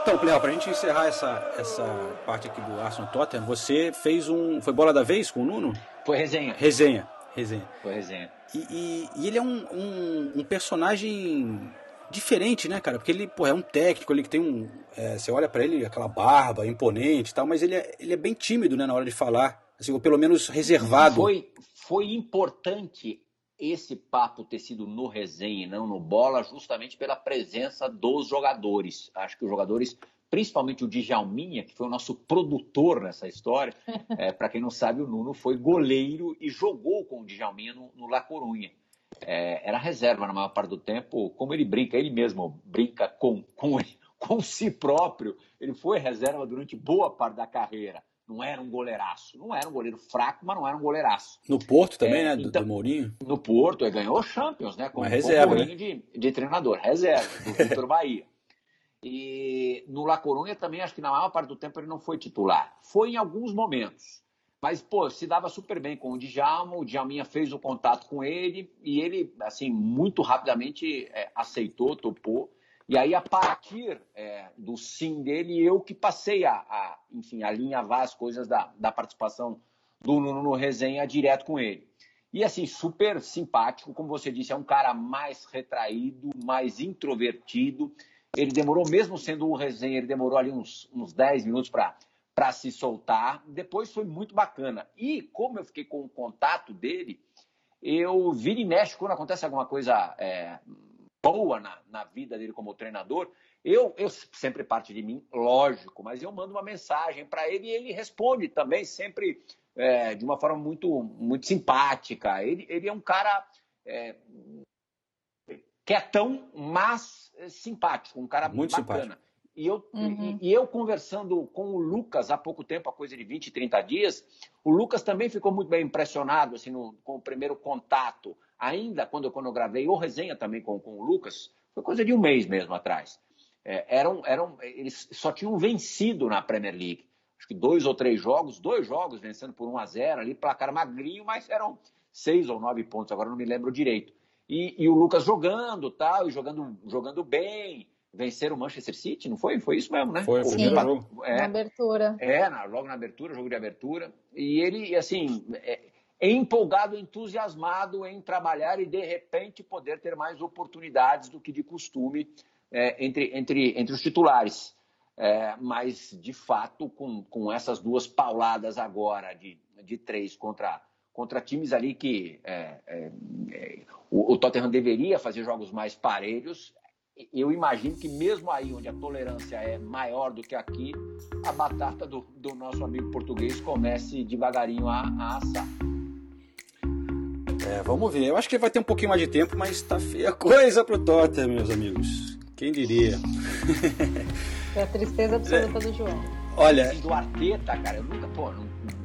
Então, Cleo, pra gente encerrar essa, essa parte aqui do Arsenal Tottenham, você fez um. Foi bola da vez com o Nuno? Foi resenha. Resenha. Resenha. Foi resenha. E, e, e ele é um, um, um, personagem diferente, né, cara? Porque ele, pô, é um técnico, ele que tem um. É, você olha para ele, aquela barba imponente e tal, mas ele é, ele é bem tímido, né, na hora de falar. Assim, ou pelo menos reservado. Foi, foi importante esse papo ter sido no resenha e não no bola, justamente pela presença dos jogadores. Acho que os jogadores, principalmente o Djalminha, que foi o nosso produtor nessa história, <laughs> é, para quem não sabe, o Nuno foi goleiro e jogou com o Djalminha no, no La Corunha. É, era reserva na maior parte do tempo, como ele brinca, ele mesmo brinca com, com, <laughs> com si próprio. Ele foi reserva durante boa parte da carreira não era um goleiraço. Não era um goleiro fraco, mas não era um goleiraço. No Porto também, é, né? Do, então, do Mourinho? No Porto, ele ganhou Champions, né? Com, uma reserva, com né? de, de treinador, reserva, do <laughs> Vitor Bahia. E no La Coruña também, acho que na maior parte do tempo ele não foi titular. Foi em alguns momentos. Mas, pô, se dava super bem com o Djalma, o Djalminha fez o contato com ele e ele, assim, muito rapidamente é, aceitou, topou. E aí, a partir é, do sim dele, eu que passei a, a, enfim, alinhavar as coisas da, da participação do Nuno no resenha direto com ele. E assim, super simpático, como você disse, é um cara mais retraído, mais introvertido. Ele demorou, mesmo sendo um resenha, ele demorou ali uns, uns 10 minutos para se soltar. Depois foi muito bacana. E como eu fiquei com o contato dele, eu vira e mexe quando acontece alguma coisa é, boa na, na vida dele como treinador. Eu, eu sempre parte de mim, lógico, mas eu mando uma mensagem para ele e ele responde também, sempre é, de uma forma muito, muito simpática. Ele, ele é um cara é, quietão, mas simpático, um cara muito bacana. Simpático. E eu, uhum. e, e, eu conversando com o Lucas há pouco tempo, há coisa de 20, 30 dias, o Lucas também ficou muito bem impressionado assim, no, com o primeiro contato. Ainda quando eu, quando eu gravei, ou resenha também com, com o Lucas, foi coisa de um mês mesmo atrás. É, eram, eram, eles só tinham vencido na Premier League. Acho que dois ou três jogos, dois jogos vencendo por 1 a 0 ali, placar magrinho, mas eram seis ou nove pontos, agora não me lembro direito. E, e o Lucas jogando tal, e jogando, jogando bem vencer o Manchester City, não foi? Foi isso mesmo, né? Foi, o primeiro jogo. É, na abertura. É, na, logo na abertura, jogo de abertura. E ele, assim, é, é empolgado, entusiasmado em trabalhar e, de repente, poder ter mais oportunidades do que de costume é, entre, entre, entre os titulares. É, mas, de fato, com, com essas duas pauladas agora de, de três contra, contra times ali que é, é, é o, o Tottenham deveria fazer jogos mais parelhos, eu imagino que mesmo aí onde a tolerância é maior do que aqui, a batata do, do nosso amigo português comece devagarinho a, a assar. É, vamos ver. Eu acho que vai ter um pouquinho mais de tempo, mas tá feia coisa pro Tottenham, meus amigos. Quem diria? É a tristeza absoluta do João. Olha. Do Arteta, cara, eu nunca, pô,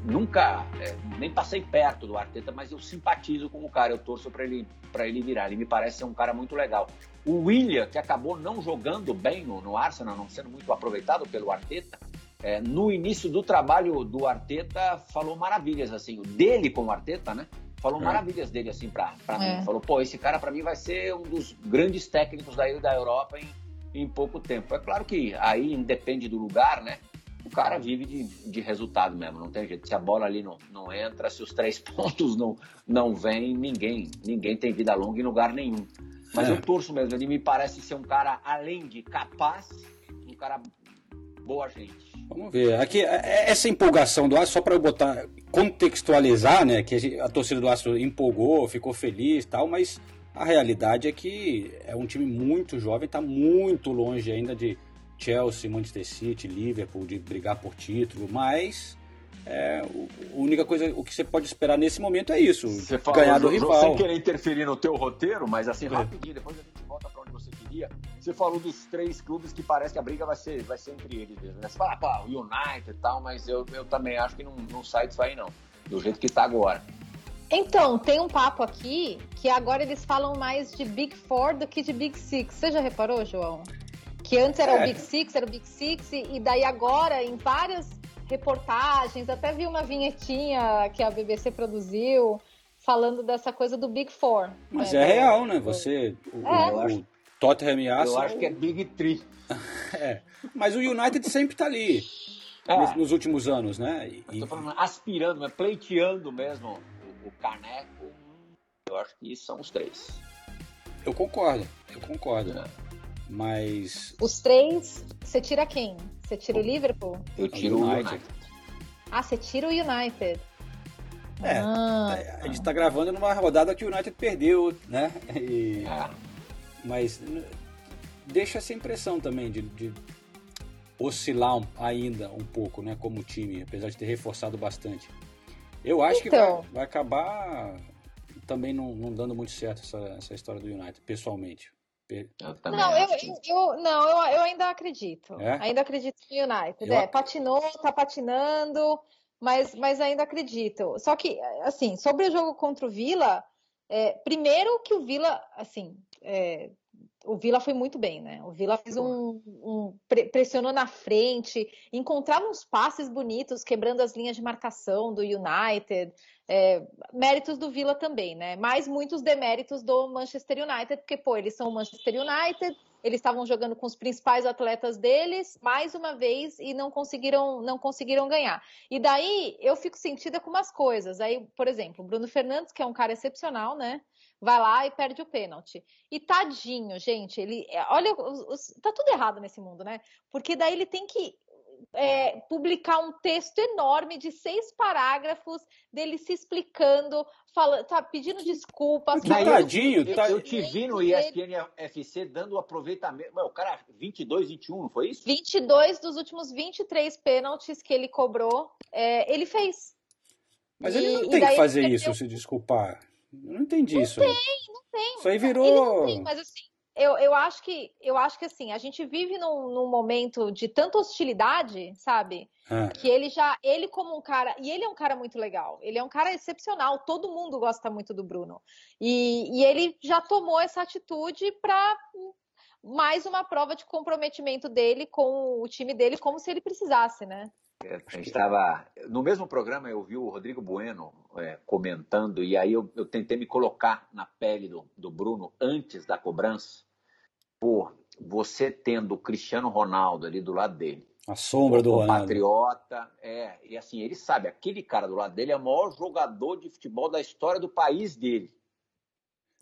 nunca é, nem passei perto do Arteta, mas eu simpatizo com o cara, eu torço para ele, pra ele virar. Ele me parece ser um cara muito legal. O William, que acabou não jogando bem no, no Arsenal, não sendo muito aproveitado pelo Arteta, é, no início do trabalho do Arteta, falou maravilhas, assim, dele com o Arteta, né? Falou é. maravilhas dele, assim, pra, pra é. mim. Falou, pô, esse cara para mim vai ser um dos grandes técnicos daí da Europa em, em pouco tempo. É claro que aí depende do lugar, né? O cara vive de, de resultado mesmo, não tem jeito. Se a bola ali não, não entra, se os três <laughs> pontos não, não vêm, ninguém, ninguém tem vida longa em lugar nenhum. Mas é. eu torço mesmo, ele me parece ser um cara, além de capaz, um cara boa gente. Vamos ver. Aqui, é, é, essa empolgação do Aço, só para eu botar, contextualizar, né? Que a torcida do Aço empolgou, ficou feliz e tal, mas a realidade é que é um time muito jovem, está muito longe ainda de Chelsea, Manchester City, Liverpool, de brigar por título, mas é, a única coisa, o que você pode esperar nesse momento é isso, você ganhar do rival. Sem querer interferir no teu roteiro, mas assim, é. rapidinho, depois a gente volta para onde você queria. Você falou dos três clubes que parece que a briga vai ser, vai ser entre eles mesmo. Né? Você fala, pá, o United e tal, mas eu, eu também acho que não, não sai disso aí não, do jeito que está agora. Então, tem um papo aqui que agora eles falam mais de Big Four do que de Big Six. Você já reparou, João? Que antes era é. o Big Six, era o Big Six, e daí agora, em várias reportagens, até vi uma vinhetinha que a BBC produziu falando dessa coisa do Big Four. Mas né? é real, né? Você, o, é. o, o Tottenham e Arsenal... Eu acho que é Big Three. <laughs> é. Mas o United sempre tá ali. É. Nos, últimos anos, né? E, tô falando aspirando, mas pleiteando mesmo o, o caneco. Eu acho que são os três. Eu concordo, eu concordo. É. Mas. Os três, você tira quem? Você tira o Liverpool? Eu tiro o United. United. Ah, você tira o United. É, ah, a gente tá gravando numa rodada que o United perdeu, né? E, ah. Mas deixa essa impressão também de, de oscilar ainda um pouco, né? Como time, apesar de ter reforçado bastante. Eu acho então, que vai, então. vai acabar também não, não, dando muito certo essa, essa história do United, pessoalmente. Eu não, eu, que... eu, não eu, eu ainda acredito. É? Ainda acredito no United. Eu... É, patinou, tá patinando, mas, mas ainda acredito. Só que, assim, sobre o jogo contra o Vila, é, primeiro que o Vila, assim, é, o Vila foi muito bem, né? O Vila fez um, um pressionou na frente, encontrava uns passes bonitos, quebrando as linhas de marcação do United. É, méritos do Vila também, né? Mas muitos deméritos do Manchester United, porque pô, eles são o Manchester United, eles estavam jogando com os principais atletas deles, mais uma vez, e não conseguiram, não conseguiram ganhar. E daí eu fico sentida com umas coisas. Aí, por exemplo, o Bruno Fernandes, que é um cara excepcional, né? Vai lá e perde o pênalti. E tadinho, gente, ele. É, olha, os, os, tá tudo errado nesse mundo, né? Porque daí ele tem que é, publicar um texto enorme de seis parágrafos dele se explicando, falando, tá pedindo desculpas. tadinho, eu, tá... eu te vi no ESPN FC dando o aproveitamento. o cara, 22, 21, não foi isso? 22 dos últimos 23 pênaltis que ele cobrou, é, ele fez. Mas e, ele não tem que fazer isso, se desculpar. Eu não entendi não isso. Não tem, não tem. Isso aí virou. Tem, mas assim, eu, eu acho que eu acho que assim, a gente vive num, num momento de tanta hostilidade, sabe? Ah. Que ele já, ele como um cara, e ele é um cara muito legal, ele é um cara excepcional, todo mundo gosta muito do Bruno. E, e ele já tomou essa atitude para mais uma prova de comprometimento dele com o time dele, como se ele precisasse, né? A gente estava. No mesmo programa, eu vi o Rodrigo Bueno é, comentando, e aí eu, eu, tentei me colocar na pele do, do Bruno antes da cobrança. Pô, você tendo o Cristiano Ronaldo ali do lado dele. A sombra do Ronaldo. Patriota, é. E assim, ele sabe, aquele cara do lado dele é o maior jogador de futebol da história do país dele.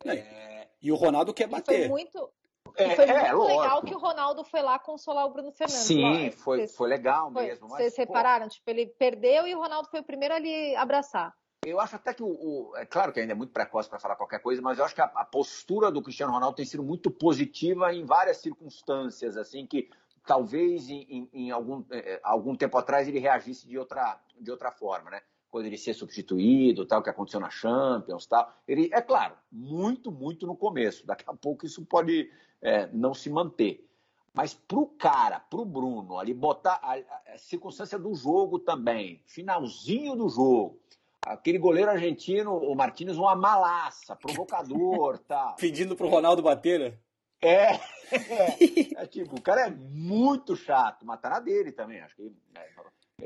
É, e o Ronaldo quer bater. Foi muito, é, foi é, muito legal que o Ronaldo foi lá consolar o Bruno Fernandes. Sim, lá. foi, foi legal foi, mesmo. Vocês repararam? Tipo, ele perdeu e o Ronaldo foi o primeiro a lhe abraçar. Eu acho até que o, o, É claro que ainda é muito precoce para falar qualquer coisa, mas eu acho que a, a, postura do Cristiano Ronaldo tem sido muito positiva em várias circunstâncias, assim, que talvez em, em, em algum, eh, algum tempo atrás ele reagisse de outra, de outra forma, né? Quando ele ser substituído, tal, que aconteceu na Champions, tal. Ele, é claro, muito, muito no começo. Daqui a pouco isso pode é, não se manter. Mas para o cara, para o Bruno, ali botar a, a, circunstância do jogo também, finalzinho do jogo, aquele goleiro argentino, o Martínez, uma malaça, provocador, <laughs> tal. Pedindo pro Ronaldo bater, né? É, <laughs> é, é, tipo, o cara é muito chato, mas tá na dele também, acho que é,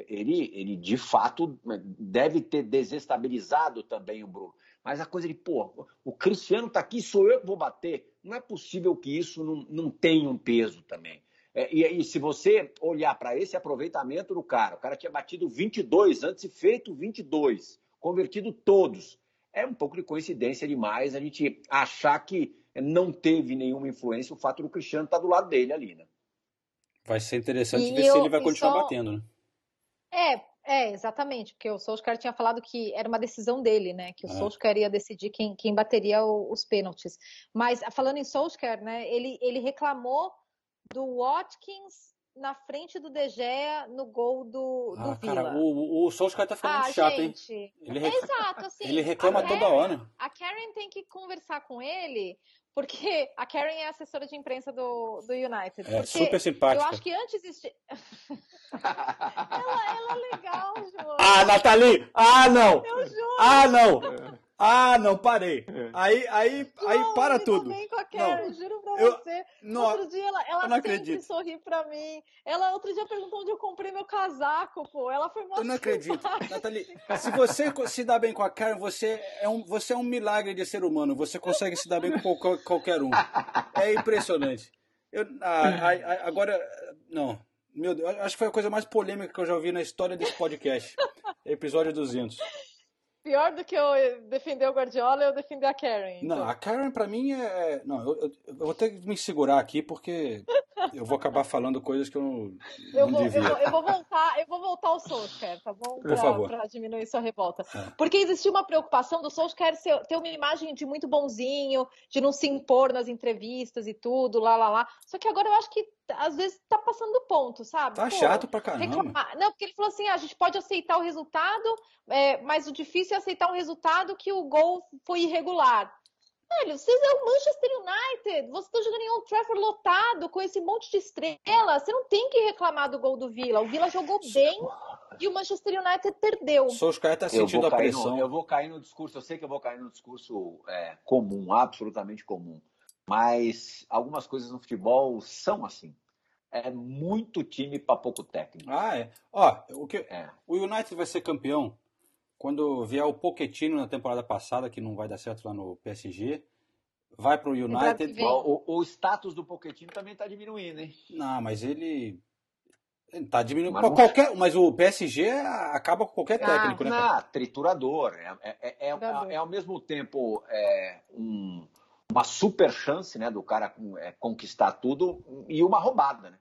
ele, ele de fato deve ter desestabilizado também o Bruno. Mas a coisa de, pô, o Cristiano tá aqui, sou eu que vou bater. Não é possível que isso não, não tenha um peso também. É, e, e se você olhar para esse aproveitamento do cara, o cara tinha batido 22 antes e feito 22, convertido todos. É um pouco de coincidência demais a gente achar que não teve nenhuma influência o fato do Cristiano estar tá do lado dele ali, né? Vai ser interessante e ver eu, se ele vai continuar só... batendo, né? É, é, exatamente, porque o Solskjaer tinha falado que era uma decisão dele, né? Que o é. Solskjaer ia decidir quem, quem bateria o, os pênaltis. Mas falando em Solskjaer, né? Ele, ele reclamou do Watkins na frente do De Gea no gol do, do ah, Vila. Cara, o, o Solskjaer tá ficando ah, chato, gente, hein? Ele rec... Exato, assim. <laughs> Ele reclama toda hora. A Karen tem que conversar com ele porque a Karen é assessora de imprensa do, do United. É super simpática. Eu acho que antes existia. <laughs> ela, ela é legal, João. Ah, Nathalie! Ah, não! Eu juro! Ah, não! Ah, não, parei. Aí, aí, não, aí para tudo. Bem com a Karen, não. juro pra eu, você. Não, outro dia ela, ela sempre acredito. sorri pra mim. Ela outro dia perguntou onde eu comprei meu casaco, pô. Ela foi Eu não acredito. Nathalie, se você se dá bem com a Karen, você é um, você é um milagre de ser humano. Você consegue se dar bem com qualquer, um. É impressionante. Eu, ah, agora, não. Meu Deus, acho que foi a coisa mais polêmica que eu já ouvi na história desse podcast. Episódio 200. Pior do que eu defender o Guardiola, eu defender a Karen. Então. Não, a Karen pra mim é. Não, eu, eu, eu, vou ter que me segurar aqui porque eu vou acabar falando coisas que eu não, eu não vou, devia. Eu vou, eu vou, voltar, eu vou voltar ao Solskjaer, tá bom? Por pra, favor. Pra diminuir sua revolta. É. Porque existia uma preocupação do Solskjaer ter uma imagem de muito bonzinho, de não se impor nas entrevistas e tudo, lá, lá, lá. Só que agora eu acho que às vezes tá passando do ponto, sabe? Tá Pô, chato pra caramba. Reclamar. Não, porque ele falou assim: ah, a gente pode aceitar o resultado, é, mas o difícil é aceitar um resultado que o gol foi irregular. Velho, vocês é o Manchester United, você tá jogando em Old Trafford lotado, com esse monte de estrela, você não tem que reclamar do gol do Villa. O Villa jogou bem e o Manchester United perdeu. Caras tá sentindo a pressão. No, eu vou cair no discurso, eu sei que eu vou cair no discurso é, comum, absolutamente comum. Mas algumas coisas no futebol são assim. É muito time para pouco técnico. Ah, é. Ó, o, que, é. o United vai ser campeão quando vier o Pochettino na temporada passada, que não vai dar certo lá no PSG. Vai para o United. O, o, status do Pochettino também está diminuindo, hein? Não, mas ele Tá diminuindo. Mas, qualquer, mas o PSG acaba com qualquer ah, técnico, né? Não, triturador. É, é, é, é, é ao mesmo tempo é, um, uma super chance né, do cara é, conquistar tudo e uma roubada, né?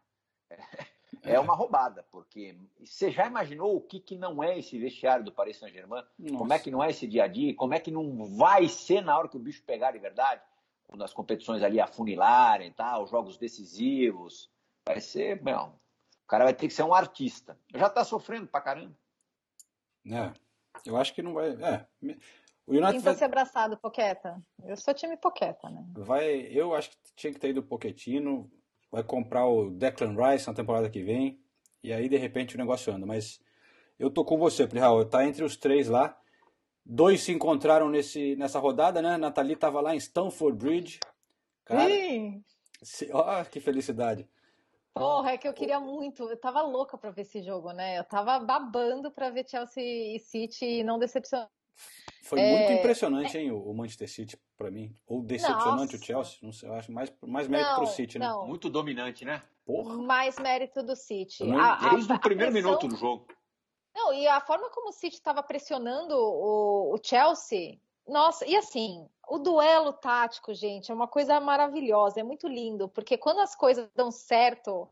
É, uma roubada, porque você já imaginou o que, que não é esse vestiário do Paris Saint-Germain? Como é que não é esse dia a dia? Como é que não vai ser na hora que o bicho pegar de verdade? Quando as competições ali afunilarem, tá? os jogos decisivos. Vai ser, meu, cara vai ter que ser um artista. Já tá sofrendo pra caramba. É, eu acho que não vai. É. O United vai... ser abraçado, Poqueta. Eu sou time Poqueta, né? Vai, eu acho que tinha que ter ido Poquetino. Vai comprar o Declan Rice na temporada que vem. E aí, de repente, o negócio anda. Mas eu tô com você, Prihal. Tá entre os três lá. Dois se encontraram nesse, nessa rodada, né? Nathalie tava lá em Stamford Bridge. Cara, Sim. Se, ó, que felicidade. Porra, é que eu queria muito. Eu tava louca pra ver esse jogo, né? Eu tava babando pra ver Chelsea e City e não decepcionar. Foi é... muito impressionante, hein, o Manchester City para mim. Ou decepcionante Nossa. o Chelsea. Não sei, eu acho mais, mais mérito não, pro City, né? Não. Muito dominante, né? Porra. Mais mérito do City. A, Desde a, o primeiro pressão... minuto do jogo. Não, e a forma como o City estava pressionando o, o Chelsea, nossa, e assim, o duelo tático, gente, é uma coisa maravilhosa, é muito lindo, porque quando as coisas dão certo,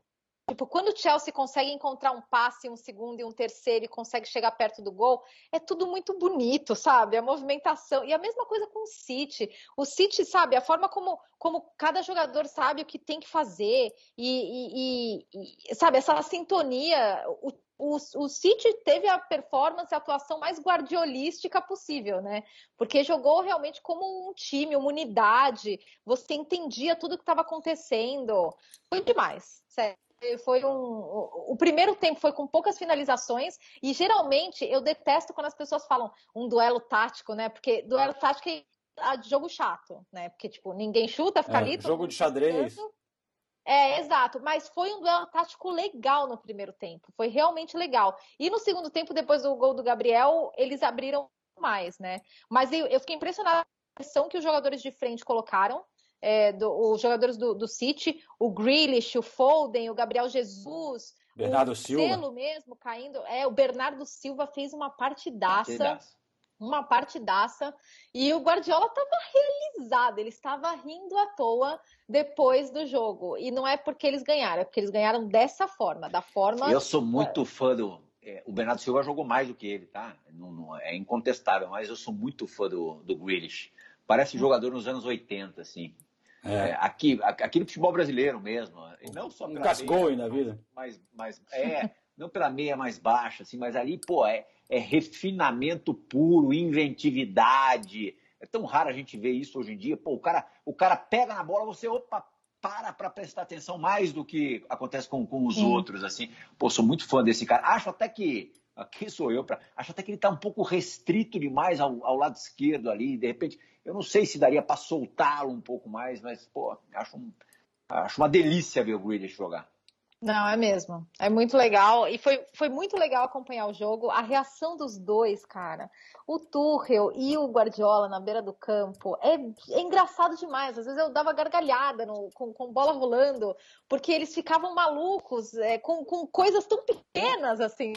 tipo, quando o Chelsea consegue encontrar um passe, um segundo e um terceiro e consegue chegar perto do gol, é tudo muito bonito, sabe? A movimentação. E a mesma coisa com o City. O City, sabe, a forma como, como cada jogador sabe o que tem que fazer e, e, e sabe, essa sintonia. O o, o City teve a performance, a atuação mais guardiolística possível, né? Porque jogou realmente como um time, uma unidade, você entendia tudo o que estava acontecendo. Foi demais, sério. Foi um, o primeiro tempo foi com poucas finalizações e geralmente eu detesto quando as pessoas falam um duelo tático, né? Porque duelo tático é jogo chato, né? Porque tipo ninguém chuta, fica é, ali. Jogo de xadrez. É, exato. Mas foi um duelo tático legal no primeiro tempo. Foi realmente legal. E no segundo tempo, depois do gol do Gabriel, eles abriram mais, né? Mas eu, eu fiquei impressionada com a pressão que os jogadores de frente colocaram. É, do, os jogadores do, do City, o Grealish, o Foden, o Gabriel Jesus, Bernardo o Silva. Selo mesmo caindo. É, o Bernardo Silva fez uma partidaça. partidaça uma partidaça e o Guardiola estava realizado, ele estava rindo à toa depois do jogo. E não é porque eles ganharam, é porque eles ganharam dessa forma, da forma. Eu sou muito fã do. É, o Bernardo Silva jogou mais do que ele, tá? Não, não, é incontestável, mas eu sou muito fã do, do Grealish. Parece jogador nos anos 80, assim. É. É, aqui, aqui no futebol brasileiro mesmo. Não só um cascou na vida. Mas, mas, é, <laughs> não pela meia mais baixa, assim, mas ali, pô, é, é refinamento puro, inventividade. É tão raro a gente ver isso hoje em dia. Pô, o cara, o cara pega na bola, você, opa, para para prestar atenção mais do que acontece com, com os Sim. outros, assim. Pô, sou muito fã desse cara. Acho até que, aqui sou eu, pra, acho até que ele está um pouco restrito demais ao, ao lado esquerdo ali. De repente, eu não sei se daria para soltá-lo um pouco mais, mas, pô, acho, um, acho uma delícia ver o Grealish jogar. Não, é mesmo. É muito legal. E foi, foi muito legal acompanhar o jogo. A reação dos dois, cara. O Tuchel e o Guardiola na beira do campo. É, é engraçado demais. Às vezes eu dava gargalhada no, com, com bola rolando, porque eles ficavam malucos é, com, com coisas tão pequenas assim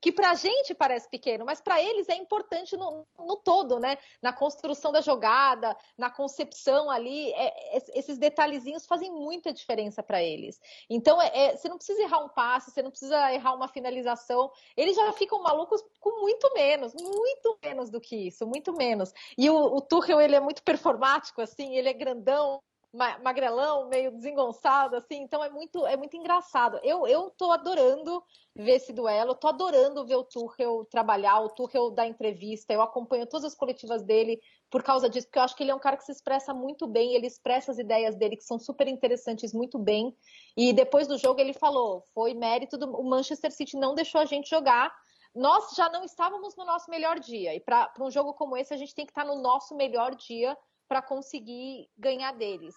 que para a gente parece pequeno, mas para eles é importante no, no, todo, né? Na construção da jogada, na concepção ali, é, é, esses detalhezinhos fazem muita diferença para eles. Então, é, é, você não precisa errar um passe, você não precisa errar uma finalização, eles já ficam malucos com muito menos, muito menos do que isso, muito menos. E o, o Tuchel, ele é muito performático, assim, ele é grandão, magrelão, meio desengonçado, assim, então é muito, é muito engraçado. Eu, eu tô adorando ver esse duelo, tô adorando ver o Tuchel trabalhar, o Tuchel dar entrevista, eu acompanho todas as coletivas dele por causa disso, porque eu acho que ele é um cara que se expressa muito bem, ele expressa as ideias dele que são super interessantes muito bem, e depois do jogo ele falou, foi mérito do o Manchester City não deixou a gente jogar, nós já não estávamos no nosso melhor dia, e para um jogo como esse a gente tem que estar no nosso melhor dia para conseguir ganhar deles.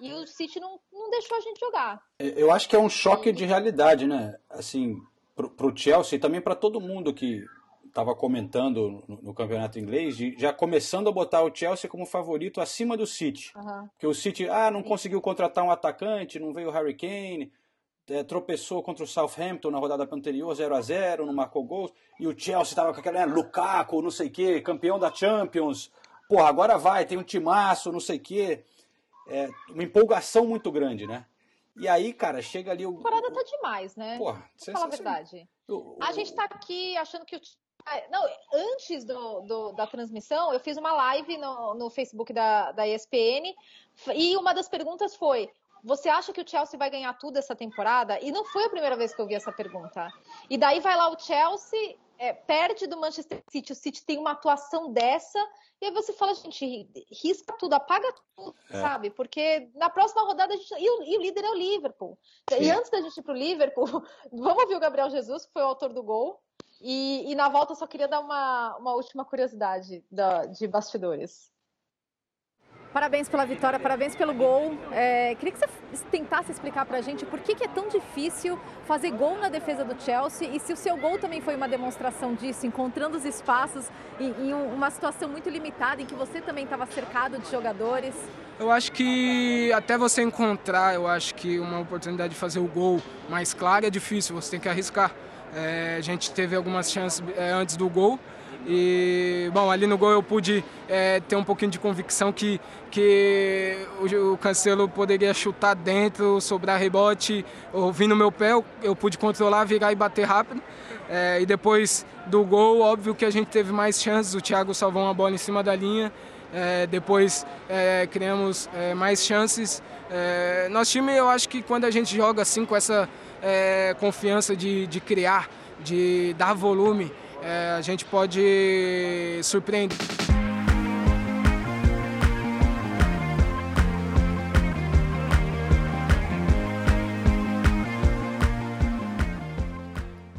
e o City não, não deixou a gente jogar. Eu acho que é um choque de realidade, né? Assim, pro, pro Chelsea e também para todo mundo que estava comentando no, no, campeonato inglês, de, já começando a botar o Chelsea como favorito acima do City. Uhum. Porque o City, ah, não conseguiu contratar um atacante, não veio o Harry Kane, é, tropeçou contra o Southampton na rodada anterior, 0 a 0 não marcou gols, e o Chelsea estava com aquela, né, Lukaku, não sei o quê, campeão da Champions, porra, agora vai, tem um timaço, não sei o quê. É, uma empolgação muito grande, né? E aí, cara, chega ali o. A temporada tá demais, né? Porra, Vou falar a verdade. A gente tá aqui achando que o. Não, antes do, do, da transmissão, eu fiz uma live no, no Facebook da, da ESPN e uma das perguntas foi: você acha que o Chelsea vai ganhar tudo essa temporada? E não foi a primeira vez que eu vi essa pergunta. E daí vai lá o Chelsea, é, perde do Manchester City, o City tem uma atuação dessa, e aí você fala, gente, risca tudo, apaga tudo, é. sabe? Porque na próxima rodada a gente. E o, e o líder é o Liverpool. Sim. E antes da gente ir pro Liverpool, <laughs> vamos ouvir o Gabriel Jesus, que foi o autor do gol. E, e na volta eu só queria dar uma, uma última curiosidade da, de bastidores. Parabéns pela vitória, parabéns pelo gol. É, queria que você tentasse explicar para a gente por que, que, é tão difícil fazer gol na defesa do Chelsea e se o seu gol também foi uma demonstração disso, encontrando os espaços em, em uma situação muito limitada, em que você também estava cercado de jogadores. Eu acho que até você encontrar, eu acho que uma oportunidade de fazer o gol mais claro é difícil, você tem que arriscar. É, a gente teve algumas chances é, antes do gol, e, bom, ali no gol eu pude é, ter um pouquinho de convicção que, que o, Cancelo poderia chutar dentro, sobrar rebote, ouvindo meu pé, eu, eu pude controlar, virar e bater rápido. É, e depois do gol, óbvio que a gente teve mais chances, o Thiago salvou uma bola em cima da linha, é, depois é, criamos é, mais chances. É, nosso time, eu acho que quando a gente joga assim com essa é, confiança de, de criar, de dar volume, é, a gente pode surpreender.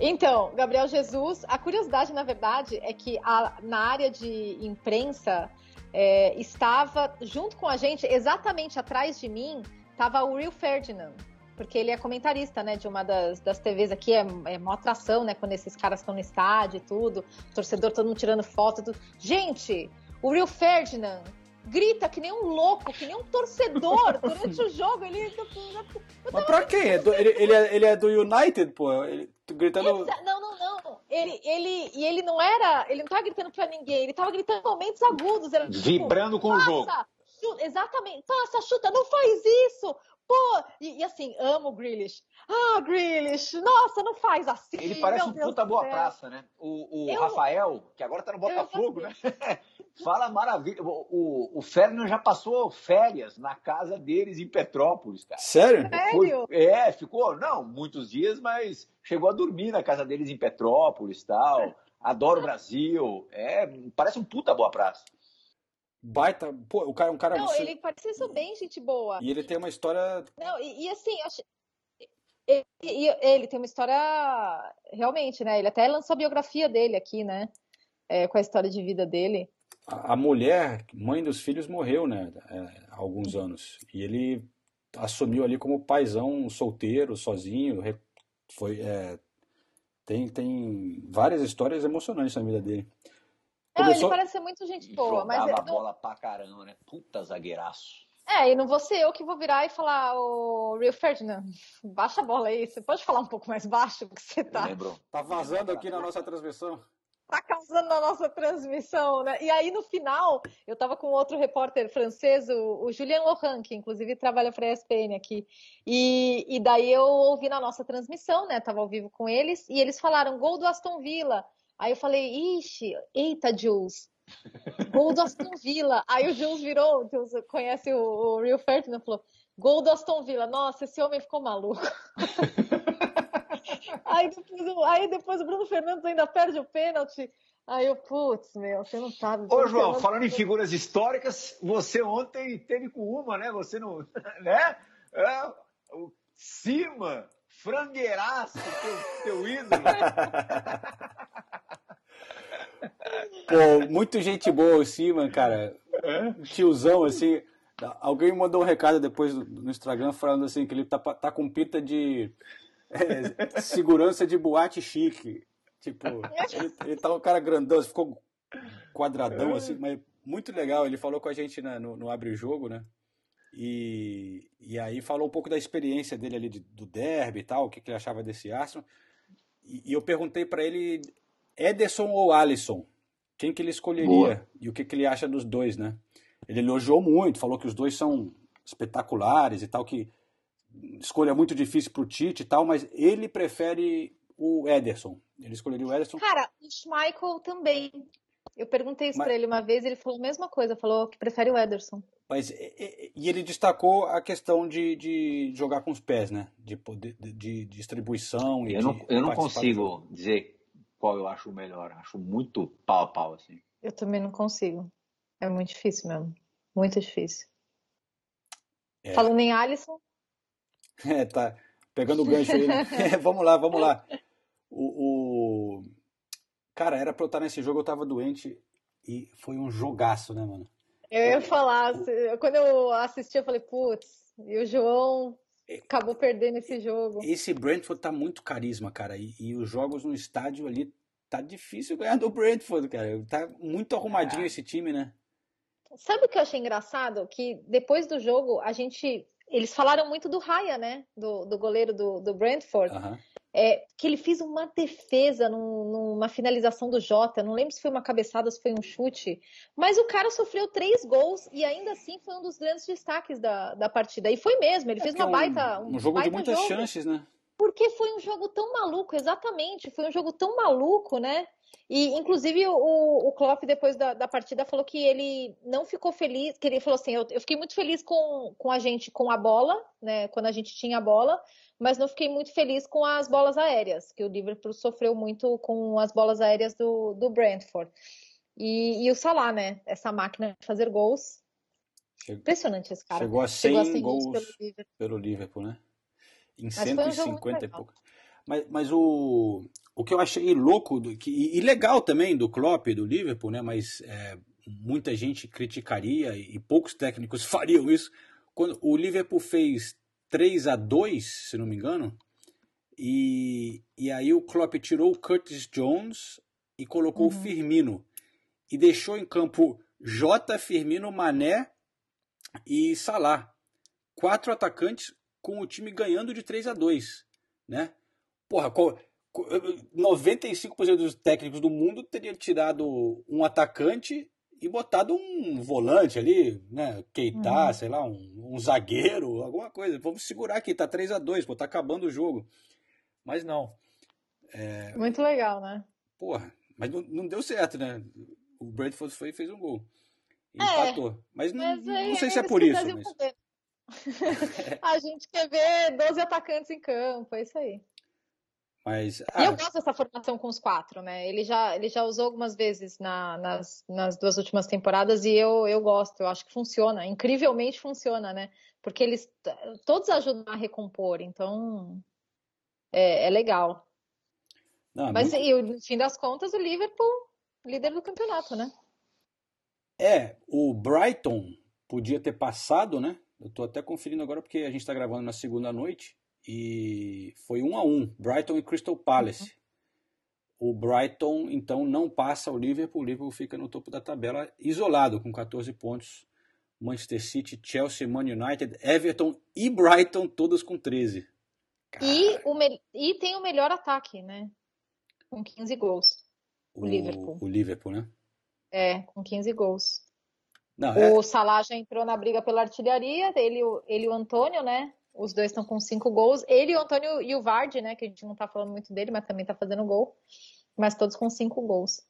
Então, Gabriel Jesus, a curiosidade, na verdade, é que a, na área de imprensa é, estava junto com a gente, exatamente atrás de mim, estava o Will Ferdinand, porque ele é comentarista, né, de uma das, das TVs aqui, é, é uma atração, né, quando esses caras estão no estádio e tudo, torcedor todo mundo tirando foto, tudo. Gente, o Rio Ferdinand grita que nem um louco, que nem um torcedor <laughs> durante o jogo, ele... Mas pra quem? É do, ele, ele, é, ele é do United, pô, ele, gritando... Não, não, não, ele, ele, e ele não era, ele não tava gritando pra ninguém, ele tava gritando momentos agudos. Era, tipo, Vibrando com o jogo. Chuta, exatamente, passa, chuta, não faz isso, Pô, e, e, assim, amo o Grealish. Ah, Grealish, nossa, não faz assim. Ele parece um puta boa praça, né? O, o eu, Rafael, que agora tá no Botafogo, né? <laughs> Fala maravilha. O, o, o Ferdinand já passou férias na casa deles em Petrópolis, cara. Sério? Sério? Foi, é, ficou, não, muitos dias, mas chegou a dormir na casa deles em Petrópolis tal. <laughs> Adoro o Brasil. É, parece um puta boa praça. Baita. Pô, o cara é um cara. Não, você... ele parece ser bem gente boa. E ele tem uma história. Não, e, e assim, acho... ele, ele, tem uma história. Realmente, né? Ele até lançou a biografia dele aqui, né? É, com a história de vida dele. A, a mulher, mãe dos filhos, morreu, né? É, há alguns anos. E ele assumiu ali como paizão solteiro, sozinho. Foi. É... Tem, tem várias histórias emocionantes na vida dele. Começou... ele parece ser muito gente boa, mas. Jogava bola pra caramba, né? Puta zagueiraço. É, e não vou ser eu que vou virar e falar, o Rio Ferdinand, <laughs> baixa a bola aí. Você pode falar um pouco mais baixo que você tá. Tá vazando aqui na nossa transmissão. Tá causando na nossa transmissão, né? E aí, no final, eu tava com outro repórter francês, o, o Julien Lohan, que inclusive trabalha para a ESPN aqui. E, e daí eu ouvi na nossa transmissão, né? Tava ao vivo com eles, e eles falaram: gol do Aston Villa. Aí eu falei, ixi, eita, Jules, gol do Aston Villa. Aí o Jules virou, o Jules conhece o, o Rio Ferdinand, falou, gol do Aston Villa. Nossa, esse homem ficou maluco. <laughs> aí, depois, aí depois o Bruno Fernandes ainda perde o pênalti. Aí eu, putz, meu, você não sabe. Ô, João, falando em figuras históricas, você ontem teve com uma, né? Você não. <laughs> né? É, o Cima, frangueiraço, teu, teu ídolo. Pô, muito gente boa o Siman, cara. Tiozão, assim. Alguém mandou um recado depois no Instagram falando assim que ele tá, tá com pinta de é, segurança de boate chique. Tipo, ele, ele tá um cara grandão, ficou quadradão assim, mas muito legal. Ele falou com a gente na, no, no Abre Jogo, né? E, e aí falou um pouco da experiência dele ali de, do derby e tal, o que, que ele achava desse Arsenal. E, e eu perguntei para ele, Ederson ou Alisson? Quem que ele escolheria? Boa. E o que, que ele acha dos dois, né? Ele elogiou muito, falou que os dois são espetaculares e tal, que escolha muito difícil pro Tite e tal, mas ele prefere o Ederson. Ele escolheria o Ederson. Cara, o Schmeichel também. Eu perguntei isso mas... pra ele uma vez, ele falou a mesma coisa, falou que prefere o Ederson. Mas, e, e ele destacou a questão de, de jogar com os pés, né? De, poder, de, de distribuição. eu não, eu não consigo dizer qual eu acho o melhor. Acho muito pau a pau, assim. Eu também não consigo. É muito difícil mesmo. Muito difícil. É. Falando em Alisson. <laughs> É, tá. Pegando o gancho aí. Né? É, <laughs> <laughs> vamos lá, vamos lá. O, o, Cara, era pra eu estar nesse jogo, eu tava doente e foi um jogaço, né, mano? Eu ia falar, quando eu assisti, eu falei, putz, e o João acabou perdendo esse jogo. Esse Brentford tá muito carisma, cara, e, e os jogos no estádio ali tá difícil ganhar do Brentford, cara. Tá muito arrumadinho é. esse time, né? Sabe o que eu achei engraçado? Que depois do jogo, a gente. Eles falaram muito do Raya, né? Do, do goleiro do, do Brentford. Uhum. É, que ele fez uma defesa num, numa finalização do Jota. Não lembro se foi uma cabeçada, se foi um chute. Mas o cara sofreu três gols e ainda assim foi um dos grandes destaques da, da partida. E foi mesmo, ele é fez uma é um, baita. Um, um jogo baita de muitas jogo. chances, né? Porque foi um jogo tão maluco, exatamente. Foi um jogo tão maluco, né? E, inclusive, o, o Klopp, depois da, da, partida, falou que ele não ficou feliz, que ele falou assim, eu, eu, fiquei muito feliz com, com a gente, com a bola, né, quando a gente tinha a bola, mas não fiquei muito feliz com as bolas aéreas, que o Liverpool sofreu muito com as bolas aéreas do, do Brentford. E, e o Salah, né, essa máquina de fazer gols, Chegou, Impressionante esse cara. Chegou a 100, Chegou a 100 gols, pelo Liverpool. pelo Liverpool, né? Em mas 150 um e pouco. Mas, mas o, o que eu achei louco do, que, e legal também do Klopp do Liverpool, né? Mas é, muita gente criticaria e, e poucos técnicos <laughs> fariam isso. Quando o Liverpool fez 3 a 2 se não me engano, e, e aí o Klopp tirou o Curtis Jones e colocou uhum. o Firmino. E deixou em campo J, Firmino, Mané e Salah. Quatro atacantes com o time ganhando de 3 a 2 né? Porra, 95% dos técnicos do mundo teriam tirado um atacante e botado um volante ali, né? Keita, uhum. sei lá, um, um, zagueiro, alguma coisa. Vamos segurar aqui, tá 3 a 2 pô, tá acabando o jogo. Mas não. É... Muito legal, né? Porra, mas não, não deu certo, né? O Brentford foi e fez um gol. E é, empatou. Mas não, mas não sei se é por isso. Mas... <laughs> a gente quer ver 12 atacantes em campo, é isso aí. Mas, ah, e eu gosto dessa formação com os quatro, né? Ele já, ele já usou algumas vezes na, nas, nas duas últimas temporadas e eu, eu gosto, eu acho que funciona, incrivelmente funciona, né? Porque eles todos ajudam a recompor, então é, é legal. Não, Mas muito... e, no fim das contas, o Liverpool, líder do campeonato, né? É, o Brighton podia ter passado, né? Eu tô até conferindo agora porque a gente está gravando na segunda noite e foi um a um, Brighton e Crystal Palace. Uhum. O Brighton então não passa o Liverpool, o Liverpool fica no topo da tabela isolado com 14 pontos. Manchester City, Chelsea, Man United, Everton e Brighton todos com 13. E, o e tem o melhor ataque, né? Com 15 gols. O, o Liverpool. O Liverpool, né? É, com 15 gols. Não, o é... Salah já entrou na briga pela artilharia, ele, ele e o Antônio, né? Os dois estão com cinco gols. Ele, o Antônio e o Vardy, né? Que a gente não tá falando muito dele, mas também tá fazendo gol. Mas todos com cinco gols.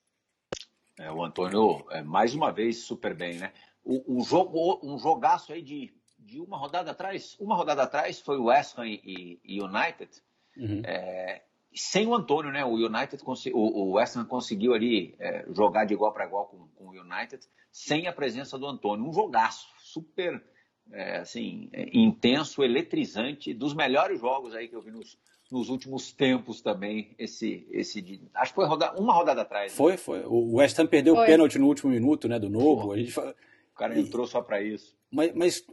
É, o Antônio, é, mais uma vez, super bem, né? Um, jogo, um jogaço aí de, de uma rodada atrás. Uma rodada atrás foi o West Ham e, e United. Uhum. É, sem o Antônio, né? O United, o, o West Ham conseguiu ali é, jogar de igual para igual com, com, o United, sem a presença do Antônio. Um jogaço, super é, assim, é, intenso, eletrizante, dos melhores jogos aí que eu vi nos, nos últimos tempos também. Esse, esse de, acho que foi roda, uma rodada atrás. Né? Foi, foi. O West Ham perdeu foi. o pênalti no último minuto, né? Do novo. A gente fala, cara entrou só para isso. Mas, mas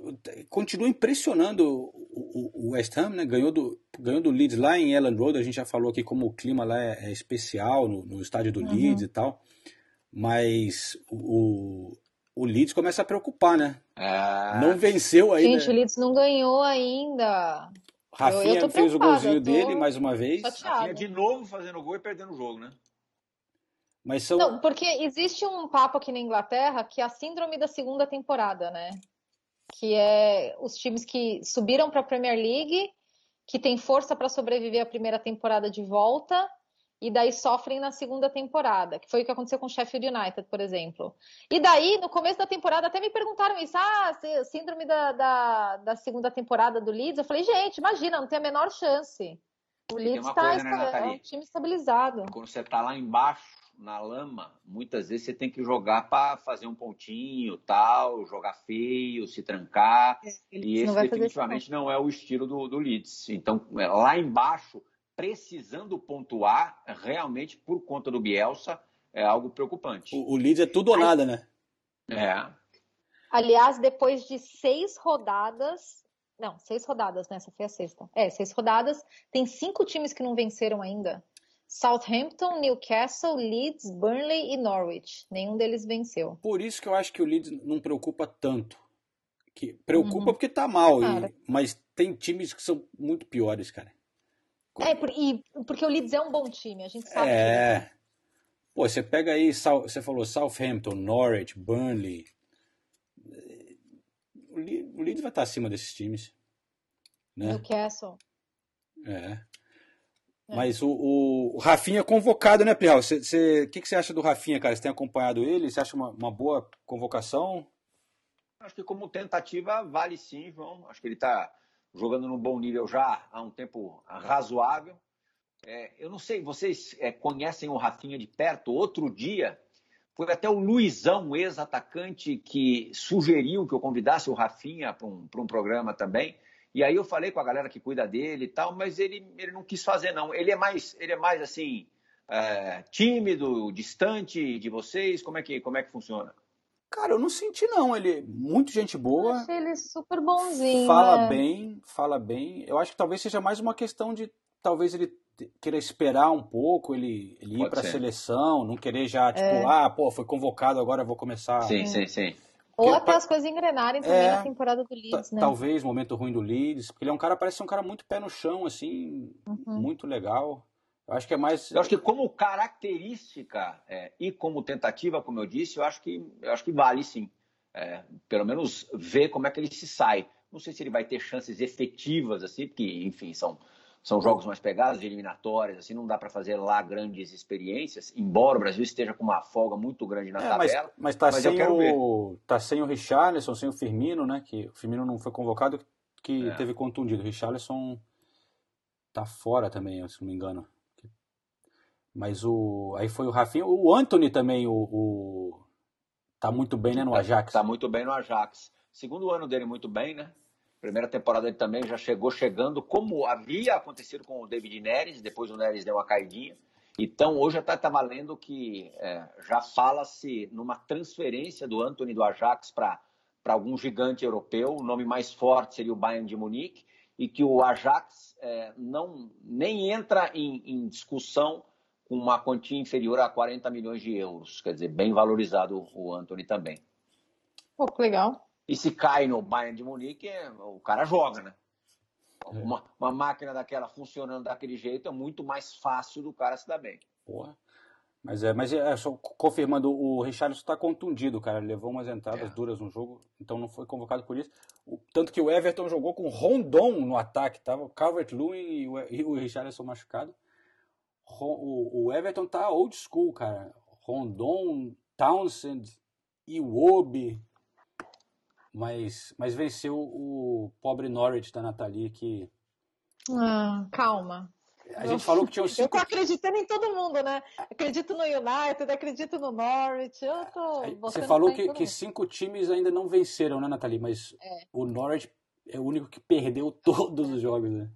continua impressionando o, o, West Ham, né? Ganhou do, ganhou do Leeds lá em Ellen Road. A gente já falou aqui como o clima lá é, é especial no, no, estádio do uhum. Leeds e tal. Mas o, o Leeds começa a preocupar, né? Ah. Não venceu ainda. Gente, o Leeds não ganhou ainda. Rafinha eu, eu fez o golzinho dele mais uma vez. Chateada. Rafinha de novo fazendo gol e perdendo o jogo, né? Mas são... Não, porque existe um papo aqui na Inglaterra que é a síndrome da segunda temporada, né? Que é os times que subiram para a Premier League, que tem força para sobreviver à primeira temporada de volta e daí sofrem na segunda temporada, que foi o que aconteceu com o Sheffield United, por exemplo. E daí, no começo da temporada, até me perguntaram isso, ah, síndrome da, da, da segunda temporada do Leeds. Eu falei, gente, imagina, não tem a menor chance. O Leeds está né, é um time estabilizado. Quando você está lá embaixo, na lama, muitas vezes você tem que jogar para fazer um pontinho, tal, jogar feio, se trancar. É, e esse definitivamente não é o estilo do, do Leeds. Então, é, lá embaixo precisando pontuar, realmente, por conta do Bielsa, é algo preocupante. O, o Leeds é tudo ou nada, né? É. Aliás, depois de seis rodadas. Não, seis rodadas, né? Essa foi a sexta. É, seis rodadas. Tem cinco times que não venceram ainda. Southampton, Newcastle, Leeds, Burnley e Norwich. Nenhum deles venceu. Por isso que eu acho que o Leeds não preocupa tanto. Que preocupa uhum. porque tá mal, e, mas tem times que são muito piores, cara. É, por, e, porque o Leeds é um bom time, a gente sabe. É. Que... Pô, você pega aí, você falou Southampton, Norwich, Burnley. O Leeds vai estar acima desses times. Né? Newcastle. É. é. Mas o, o, o Rafinha é convocado, né, Pirral? O que, que você acha do Rafinha, cara? Você tem acompanhado ele? Você acha uma, uma boa convocação? Acho que como tentativa vale sim, João. Acho que ele está jogando num bom nível já há um tempo razoável. É, eu não sei, vocês é, conhecem o Rafinha de perto? Outro dia, foi até o Luizão, ex-atacante, que sugeriu que eu convidasse o Rafinha para um, um programa também. E aí eu falei com a galera que cuida dele e tal, mas ele, ele não quis fazer, não. Ele é mais, ele é mais assim, é, tímido, distante de vocês? Como é que, como é que funciona? Cara, eu não senti não. Ele muito gente boa. Eu achei ele super bonzinho. Fala né? bem, fala bem. Eu acho que talvez seja mais uma questão de talvez ele querer esperar um pouco, ele, ele ir para a seleção, não querer já tipo, é. ah, pô, foi convocado, agora eu vou começar. Sim, sim, sim. Ou até as coisas engrenarem também é, na temporada do Leeds, né? Talvez, momento ruim do Leeds, porque ele é um cara, parece um cara muito pé no chão, assim, uhum. muito legal. Eu acho que é mais. Eu acho que como característica é, e como tentativa, como eu disse, eu acho que, eu acho que vale sim. É, pelo menos ver como é que ele se sai. Não sei se ele vai ter chances efetivas, assim, porque, enfim, são, são jogos mais pegados, eliminatórias, assim, não dá para fazer lá grandes experiências, embora o Brasil esteja com uma folga muito grande na é, tabela. Mas, mas, tá, mas sem o, tá sem o Richarlison, sem o Firmino, né? Que o Firmino não foi convocado, que é. teve contundido. O Richarlison tá fora também, se não me engano. Mas o. Aí foi o Rafinha. O Anthony também, o. o tá muito bem, né, no Ajax. Tá muito bem no Ajax. Segundo ano dele, muito bem, né? Primeira temporada ele também já chegou chegando, como havia acontecido com o David Neres, depois o Neres deu uma caidinha. Então, hoje até está valendo que é, já fala-se numa transferência do Anthony do Ajax para algum gigante europeu. O nome mais forte seria o Bayern de Munique, e que o Ajax é, não nem entra em, em discussão com uma quantia inferior a 40 milhões de euros. Quer dizer, bem valorizado o Anthony também. Pô, que legal. E se cai no Bayern de Munique, o cara joga, né? É. Uma, uma, máquina daquela funcionando daquele jeito é muito mais fácil do cara se dar bem. Porra. Mas é, mas é só confirmando, o Richarlison está contundido, cara. Ele levou umas entradas é. duras no jogo, então não foi convocado por isso. O, tanto que o Everton jogou com Rondon no ataque, tava o Calvert-Lewin e o, e o Richarlison machucado o, Everton tá old school, cara. Rondon, Townsend, Iwobi. Mas, mas venceu o pobre Norwich da Nathalie que. Ah, calma. A gente falou que tinha os cinco... Eu tô acreditando em todo mundo, né? Acredito no United, acredito no Norwich. Eu tô. Você falou que, que cinco times ainda não venceram, né, Nathalie? Mas é. o Norwich é o único que perdeu <laughs> todos os jogos, né?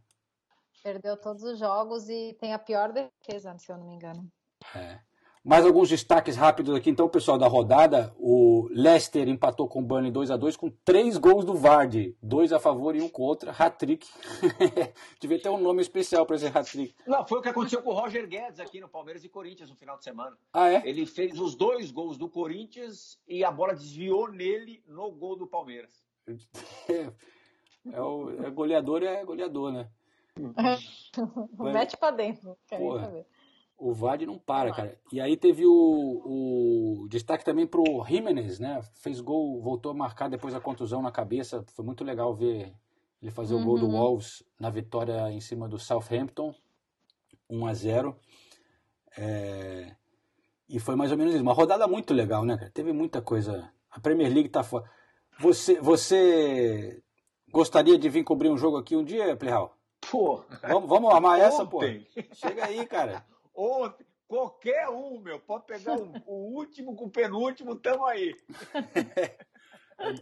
Perdeu todos os jogos e tem a pior defesa, se eu não me engano. É. Mais alguns destaques rápidos aqui, então, pessoal, da rodada. O Leicester empatou com o Burnley 2 a 2 com três gols do Vardy. Dois a favor e um contra. Hat-trick. <laughs> Devia ter um nome especial para esse hat-trick. Não, foi o que aconteceu com o Roger Guedes aqui no Palmeiras e Corinthians no final de semana. Ah, é? Ele fez os dois gols do Corinthians e a bola desviou nele no gol do Palmeiras. <laughs> É, o, é goleador, é goleador, né? <laughs> Mete pra dentro. Quero Porra. saber. O Vardy não para, cara. E aí teve o, o destaque também pro Jimenez, né? Fez gol, voltou a marcar depois da contusão na cabeça. Foi muito legal ver ele fazer o gol do Uhum. Wolves na vitória em cima do Southampton, 1 a 0. É, E foi mais ou menos isso. Uma rodada muito legal, né, cara? Teve muita coisa. A Premier League tá fora. Você, você gostaria de vir cobrir um jogo aqui um dia, Plihal? Pô, Vamos, vamos armar essa, pô? Chega aí, cara. <laughs> Ontem, qualquer um, meu, pode pegar o, o último com o penúltimo, tamo aí. <laughs>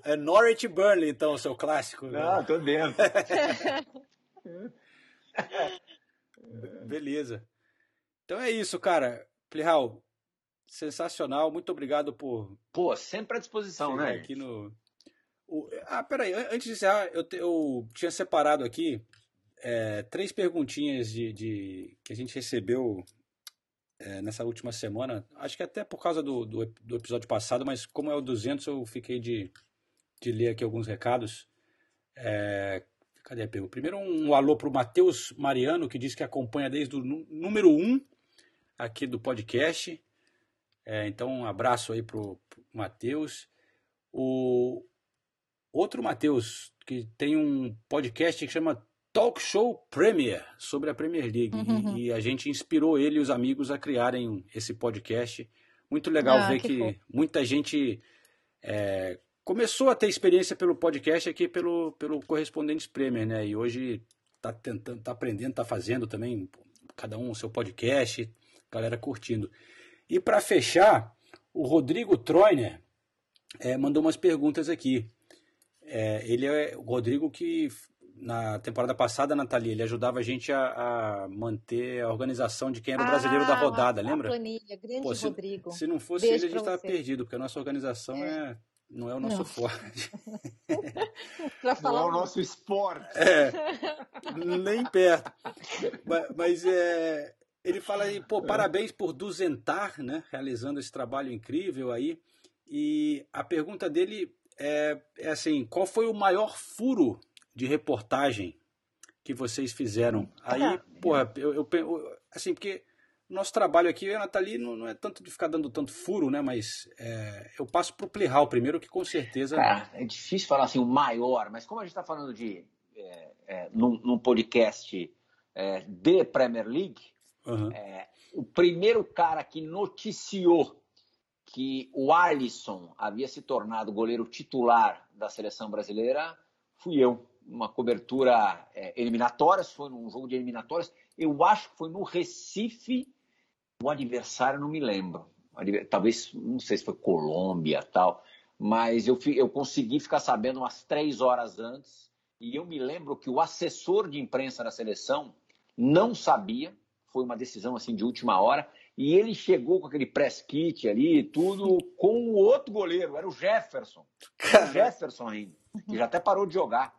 É Norwich Burnley, então, o seu clássico. né? Não, tô dentro. <laughs> Beleza. Então é isso, cara. Plihal, sensacional. Muito obrigado por Pô, sempre à disposição, né? aqui no. O- Ah, peraí, an- antes de encerrar, eu, te- eu tinha separado aqui é, três perguntinhas de, de- que a gente recebeu é, nessa última semana. Acho que até por causa do, do, do episódio passado, mas como é o 200, eu fiquei de, de ler aqui alguns recados. É, cadê a pergunta? Primeiro, um, alô para o Matheus Mariano, que diz que acompanha desde o nú- número 1 um aqui do podcast. É, então, um abraço aí pro, pro Matheus. O outro Matheus, que tem um podcast que chama Talk Show Premier, sobre a Premier League. E- Uhum. E, a gente inspirou ele e os amigos a criarem esse podcast. Muito legal Ah, ver que que, muita gente é, começou a ter experiência pelo podcast aqui pelo, pelo Correspondentes Premier, né? E hoje tá tentando, tá aprendendo, tá fazendo também, cada um o seu podcast, galera curtindo. E para fechar, o Rodrigo Troiner é, mandou umas perguntas aqui. É, ele é o Rodrigo que na temporada passada, Nathalie, ele ajudava a gente a, a manter a organização de quem era o brasileiro da Ah, rodada, a lembra? planilha, grande Pô, se, Rodrigo. se não fosse Beijo ele, a gente estava perdido, porque a nossa organização é. não é o nosso Não. forte. <laughs> Pra Não é o nosso esporte. É, nem perto. Mas, mas, é, ele fala aí, pô, parabéns por duzentar, né? Realizando esse trabalho incrível aí. E a pergunta dele é, é assim: qual foi o maior furo de reportagem que vocês fizeram? Aí, Ah, porra, eu, eu, eu- assim, porque nosso trabalho aqui, a Nathalie, não, não é tanto de ficar dando tanto furo, né? Mas é, eu passo pro Plihal primeiro, que com certeza. Cara, é difícil falar assim, o maior, mas como a gente está falando de é, é, num, num podcast é, de Premier League, é, o primeiro cara que noticiou que o Alisson havia se tornado goleiro titular da seleção brasileira fui eu. Uma cobertura é, eliminatórias, foi num jogo de eliminatórias. Eu acho que foi no Recife, o adversário não me lembro. Talvez, não sei se foi Colômbia tal, mas eu, eu consegui ficar sabendo umas três horas antes. E eu me lembro que o assessor de imprensa da seleção não sabia, foi uma decisão assim de última hora, e ele chegou com aquele press kit ali, tudo, com o outro goleiro, era o Jefferson. Era o Jefferson ainda, que já até parou de jogar.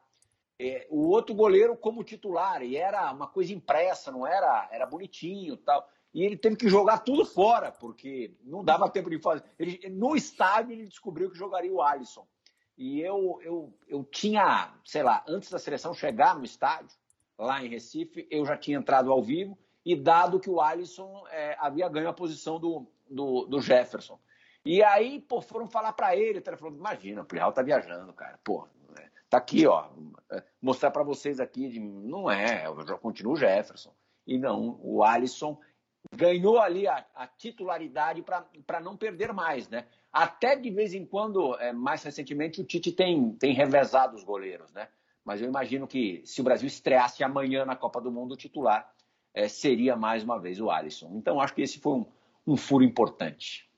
É, o outro goleiro como titular, e era uma coisa impressa, não era, era bonitinho tal. E ele teve que jogar tudo fora, porque não dava tempo de fazer. Ele- no estádio ele descobriu que jogaria o Alisson. E eu, eu, eu tinha, sei lá, antes da seleção chegar no estádio, lá em Recife, eu já tinha entrado ao vivo, e dado que o Alisson é, havia ganho a posição do, do, do Jefferson. E aí, pô, foram falar pra ele, ele falou, imagina, o Plihal tá viajando, cara, pô, tá aqui, ó, mostrar pra vocês aqui, de- não é, eu já continuo o Jefferson. E não, o Alisson ganhou ali a, a titularidade para não perder mais, né? Até de vez em quando, é, mais recentemente, o Tite tem, tem revezado os goleiros, né? Mas eu imagino que se o Brasil estreasse amanhã na Copa do Mundo, o titular é, seria mais uma vez o Alisson. Então acho que esse foi um, um furo importante.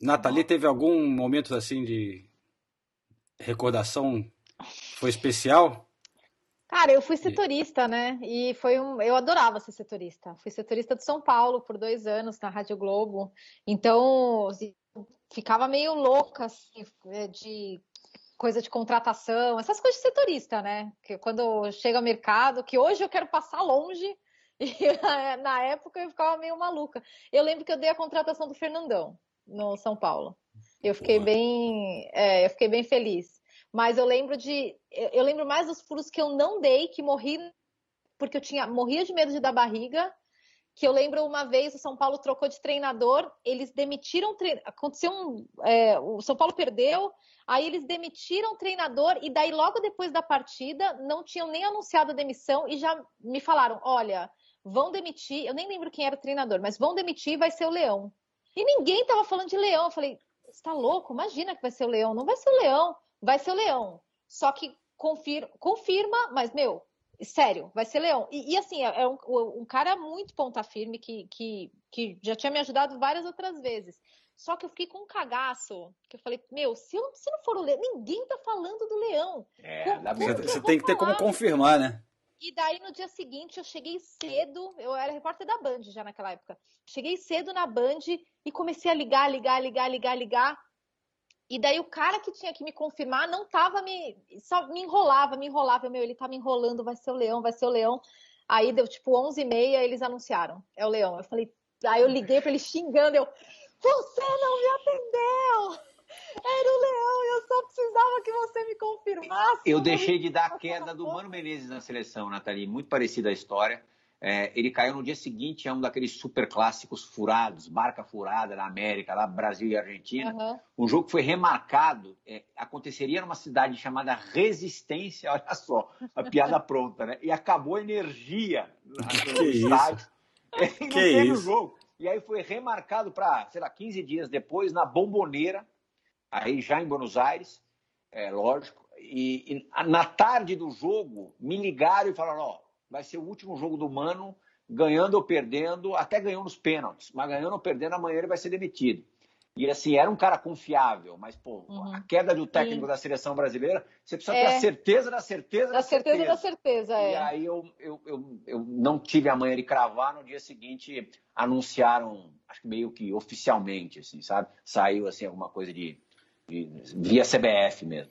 Nathalie teve algum momento assim de recordação foi especial? Cara, eu fui setorista, né? E foi um. Eu adorava ser setorista. Fui setorista de São Paulo por dois anos na Rádio Globo. Então, ficava meio louca, assim, de coisa de contratação, essas coisas de setorista, né? Que quando chega ao mercado, que hoje eu quero passar longe, <laughs> e na época eu ficava meio maluca. Eu lembro que eu dei a contratação do Fernandão no São Paulo. Eu fiquei bem, é, eu fiquei bem feliz. Mas eu lembro de, eu lembro mais dos furos que eu não dei, que morri porque eu tinha morria de medo de dar barriga. Que eu lembro uma vez o São Paulo trocou de treinador, eles demitiram, aconteceu um, é, o São Paulo perdeu, aí eles demitiram o treinador e daí logo depois da partida não tinham nem anunciado a demissão e já me falaram, olha, vão demitir, eu nem lembro quem era o treinador, mas vão demitir e vai ser o Leão. E ninguém tava falando de Leão. Eu falei, você tá louco? Imagina que vai ser o Leão. Não vai ser o Leão vai ser o Leão. Só que confirma, confirma mas, meu, sério, vai ser Leão. E, e assim, é, é um, um, cara muito ponta firme que, que, que já tinha me ajudado várias outras vezes. Só que eu fiquei com um cagaço, que eu falei, meu, se, eu, se não for o Leão, ninguém tá falando do Leão. É, como, como você tem que ter como confirmar, né? E daí no dia seguinte eu cheguei cedo, eu era repórter da Band já naquela época. Cheguei cedo na Band e comecei a ligar, ligar, ligar, ligar, ligar. E daí o cara que tinha que me confirmar não tava me. Só me enrolava, me enrolava. Meu, ele tá me enrolando, vai ser o leão, vai ser o leão. Aí deu tipo 11 e meia, eles anunciaram. É o leão. Eu falei. Aí eu liguei pra ele xingando. Eu. Você não me atendeu! Era o leão, eu só precisava que você me confirmasse. Eu deixei de dar a queda do Mano Menezes na seleção, Nathalie. Muito parecida a história. É, ele caiu no dia seguinte a um daqueles super clássicos furados, marca furada na América, lá Brasil e Argentina. Uhum. Um jogo que foi remarcado, é, aconteceria numa cidade chamada Resistência, <laughs> olha só, a piada pronta, né? E acabou a energia no que estádio. É, e <laughs> não teve o jogo. E aí foi remarcado para, sei lá, 15 dias depois, na Bomboneira, aí já em Buenos Aires, é lógico. E, e na tarde do jogo, me ligaram e falaram: ó vai ser o último jogo do Mano, ganhando ou perdendo, até ganhou nos pênaltis, mas ganhando ou perdendo, amanhã ele vai ser demitido. E assim, era um cara confiável, mas, pô, uhum. a queda do técnico Sim. da seleção brasileira, você precisa é. ter a certeza da certeza da, da certeza. certeza da certeza, é. E aí eu, eu, eu, eu não tive a manhã de cravar, no dia seguinte anunciaram, acho que meio que oficialmente, assim, sabe? Saiu, assim, alguma coisa de, de via CBF mesmo.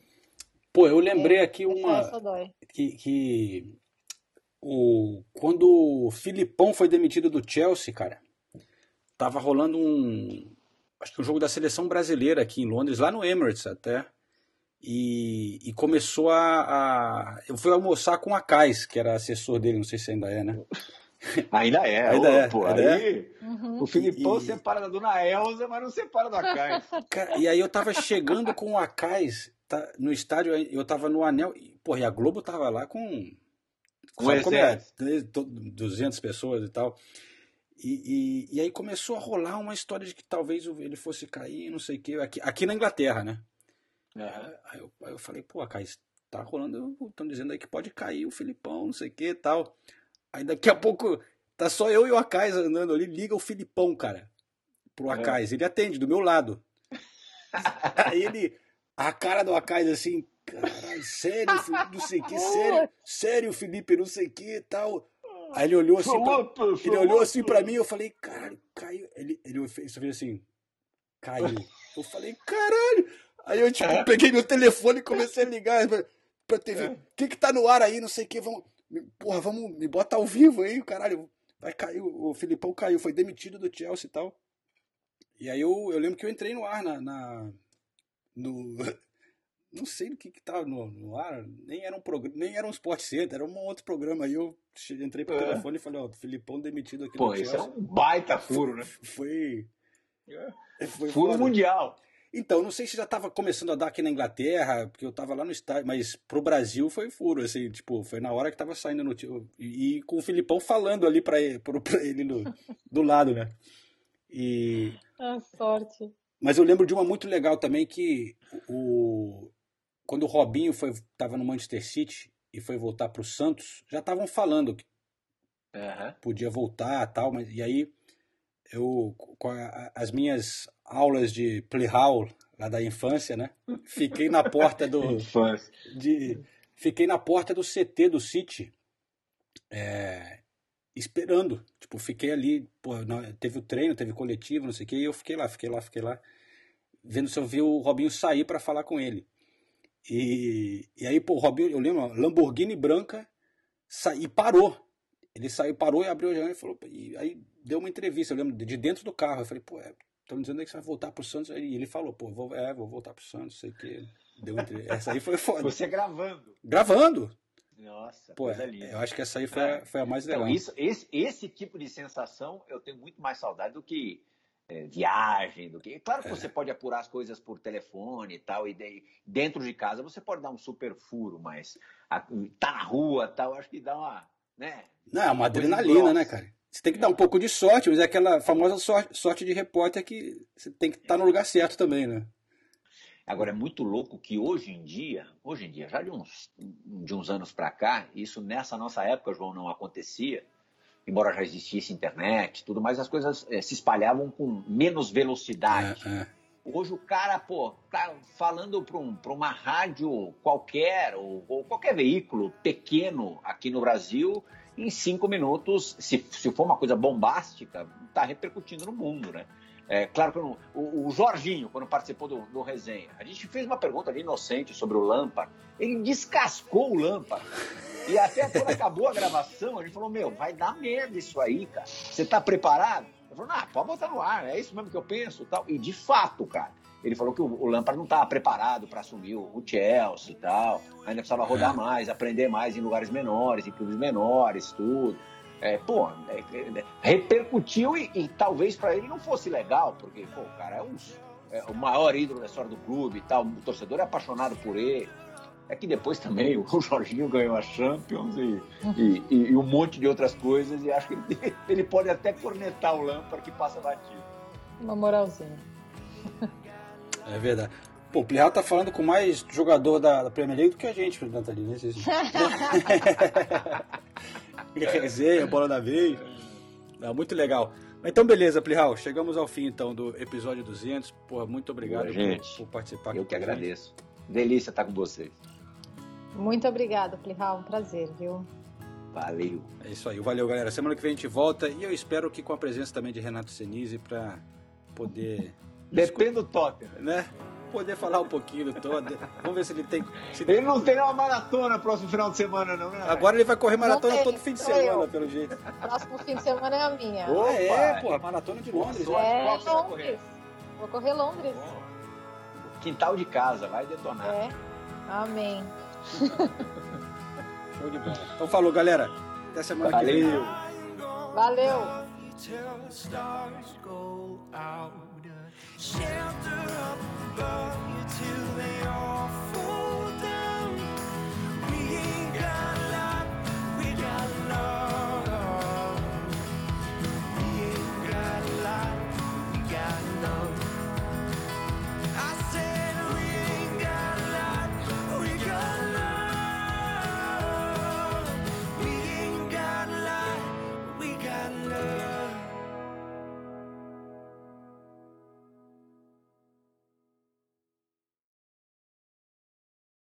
Pô, eu lembrei é, aqui uma. Que, que o, quando o Filipão foi demitido do Chelsea, cara, tava rolando um. Acho que um jogo da seleção brasileira aqui em Londres, lá no Emirates até. E, e começou a, a, Eu fui almoçar com a Cais, que era assessor dele, não sei se ainda é, né? <laughs> Ainda é, ainda é. Pô, ainda aí, é. Uhum. O Filipão e... separa da dona Elza, mas não separa da Cais. <laughs> e aí eu tava chegando com o Acais tá, no estádio, eu tava no anel, e, porra, e a Globo tava lá com como é? 200 pessoas e tal. E, e, e, aí começou a rolar uma história de que talvez ele fosse cair, não sei o quê, aqui, aqui na Inglaterra, né? Uhum. Aí, eu, aí, eu, falei, pô, Kai, tá rolando, estão dizendo aí que pode cair o Filipão, não sei o que e tal. Aí daqui a pouco tá só eu e o Acais andando ali, liga o Filipão, cara, pro Acais. É. Ele atende do meu lado. <laughs> aí ele, a cara do Acais assim, Caralho, sério, não sei o que, sério, sério, Felipe, não sei o que e tal. Aí ele olhou assim, pra, ele olhou assim pra mim, eu falei, caralho, caiu. Ele, ele fez assim, caiu. Eu falei, caralho. Aí eu, tipo, peguei meu telefone e comecei a ligar pra, pra TV. O que que tá no ar aí, não sei o que, vamos, porra, vamos, me bota ao vivo aí, caralho. Vai cair, o Filipão caiu, foi demitido do Chelsea e tal. E aí eu, eu lembro que eu entrei no ar na, na no, <laughs> não sei no que que tava no, no ar, nem era um programa, nem era um Sport Center, era um outro programa. Aí eu entrei pro é. telefone e falei, ó, oh, Filipão demitido aqui Pô, isso é um baita furo, né? Foi. É. Foi furo foda. mundial. Então, não sei se já estava começando a dar aqui na Inglaterra, porque eu estava lá no estádio, mas pro Brasil foi furo, assim, tipo, foi na hora que estava saindo no e, e, com o Filipão falando ali para ele, pra ele no, do lado, né? E <laughs> a sorte. Mas eu lembro de uma muito legal também que o quando o Robinho foi estava no Manchester City e foi voltar para o Santos, já estavam falando que uhum. podia voltar tal, mas e aí eu com a, as minhas aulas de playhall lá da infância, né? Fiquei na porta do <laughs> de fiquei na porta do CT do City, é, esperando. Tipo, fiquei ali, pô, não, teve o treino, teve coletivo, não sei o que, e eu fiquei lá, fiquei lá, fiquei lá, vendo se eu vi o Robinho sair para falar com ele. E, e aí, pô, o Robinho, eu lembro, Lamborghini branca, sa, e parou. Ele saiu, parou e abriu a janela e falou, e aí deu uma entrevista, eu lembro, de dentro do carro. Eu falei, pô, estão é, dizendo que você vai voltar pro Santos. E ele falou, pô, vou, é, vou voltar pro Santos, sei que. Deu entre... <laughs> Essa aí foi foda. Você gravando. Gravando. Nossa, Pô, coisa linda. Eu acho que essa aí foi, a, foi a mais legal. Então, isso, esse, esse tipo de sensação eu tenho muito mais saudade do que é, viagem, do que. Claro que é. você pode apurar as coisas por telefone e tal, e de, dentro de casa você pode dar um super furo, mas a, tá na rua tal, acho que dá uma. Né, Não, é uma adrenalina, né, cara? Você tem que dar um pouco de sorte, mas é aquela famosa sorte, sorte de repórter que você tem que estar tá no lugar certo também, né? Agora, é muito louco que hoje em dia, hoje em dia, já de uns, de uns anos para cá, isso nessa nossa época, João, não acontecia, embora já existisse internet tudo mais, as coisas é, se espalhavam com menos velocidade. É, é. Hoje o cara, pô, tá falando para um, uma rádio qualquer, ou, ou, qualquer veículo pequeno aqui no Brasil, em cinco minutos, se, se for uma coisa bombástica, está repercutindo no mundo, né? É, claro que o, o, Jorginho, quando participou do, do resenha, a gente fez uma pergunta ali inocente sobre o Lampard. Ele descascou o Lampard. E até quando acabou a gravação, a gente falou: Meu, vai dar merda isso aí, cara. Você tá preparado? Ele falou: Ah, pode botar no ar, é isso mesmo que eu penso. tal. E de fato, cara, ele falou que o, o Lampard não estava preparado para assumir o, o, Chelsea e tal. Ainda precisava rodar é. mais, aprender mais em lugares menores, em clubes menores, tudo é, pô, é, é, repercutiu e, e talvez para ele não fosse legal, porque pô, o cara é, um, é, o maior ídolo da história do clube e tal, o torcedor é apaixonado por ele. É que depois também o <laughs> Jorginho ganhou a Champions e, e, e, e um monte de outras coisas, e acho que ele, <laughs> ele pode até cornetar o Lampard que passa batido. Uma moralzinha. É verdade. Pô, o Plihal tá falando com mais jogador da, da Premier League do que a gente, Nathalie, né? <laughs> resenha, bola da vez. Não, muito legal. Então, beleza, Plihal. Chegamos ao fim então do episódio 200. Porra, muito obrigado Boa, gente. Por, por, participar. Eu que agradeço. Delícia estar com vocês. Muito obrigado, Plihal. Um prazer, viu? Valeu. É isso aí. Valeu, galera. Semana que vem a gente volta e eu espero que com a presença também de Renato Senise para poder. <laughs> Depende do Tottenham. Né? poder falar um pouquinho do todo. Vamos ver se ele tem. Se ele não tem uma maratona próximo final de semana, não, né? Agora ele vai correr maratona todo fim de semana, eu. pelo jeito. Próximo fim de semana é a minha. Opa, é, porra, maratona de Londres. É, Londres. Vou correr Londres. Quintal de casa, vai detonar. É. Amém. <laughs> Show de bola. Então falou, galera. Até semana Valeu. que vem. Valeu. shelter up above.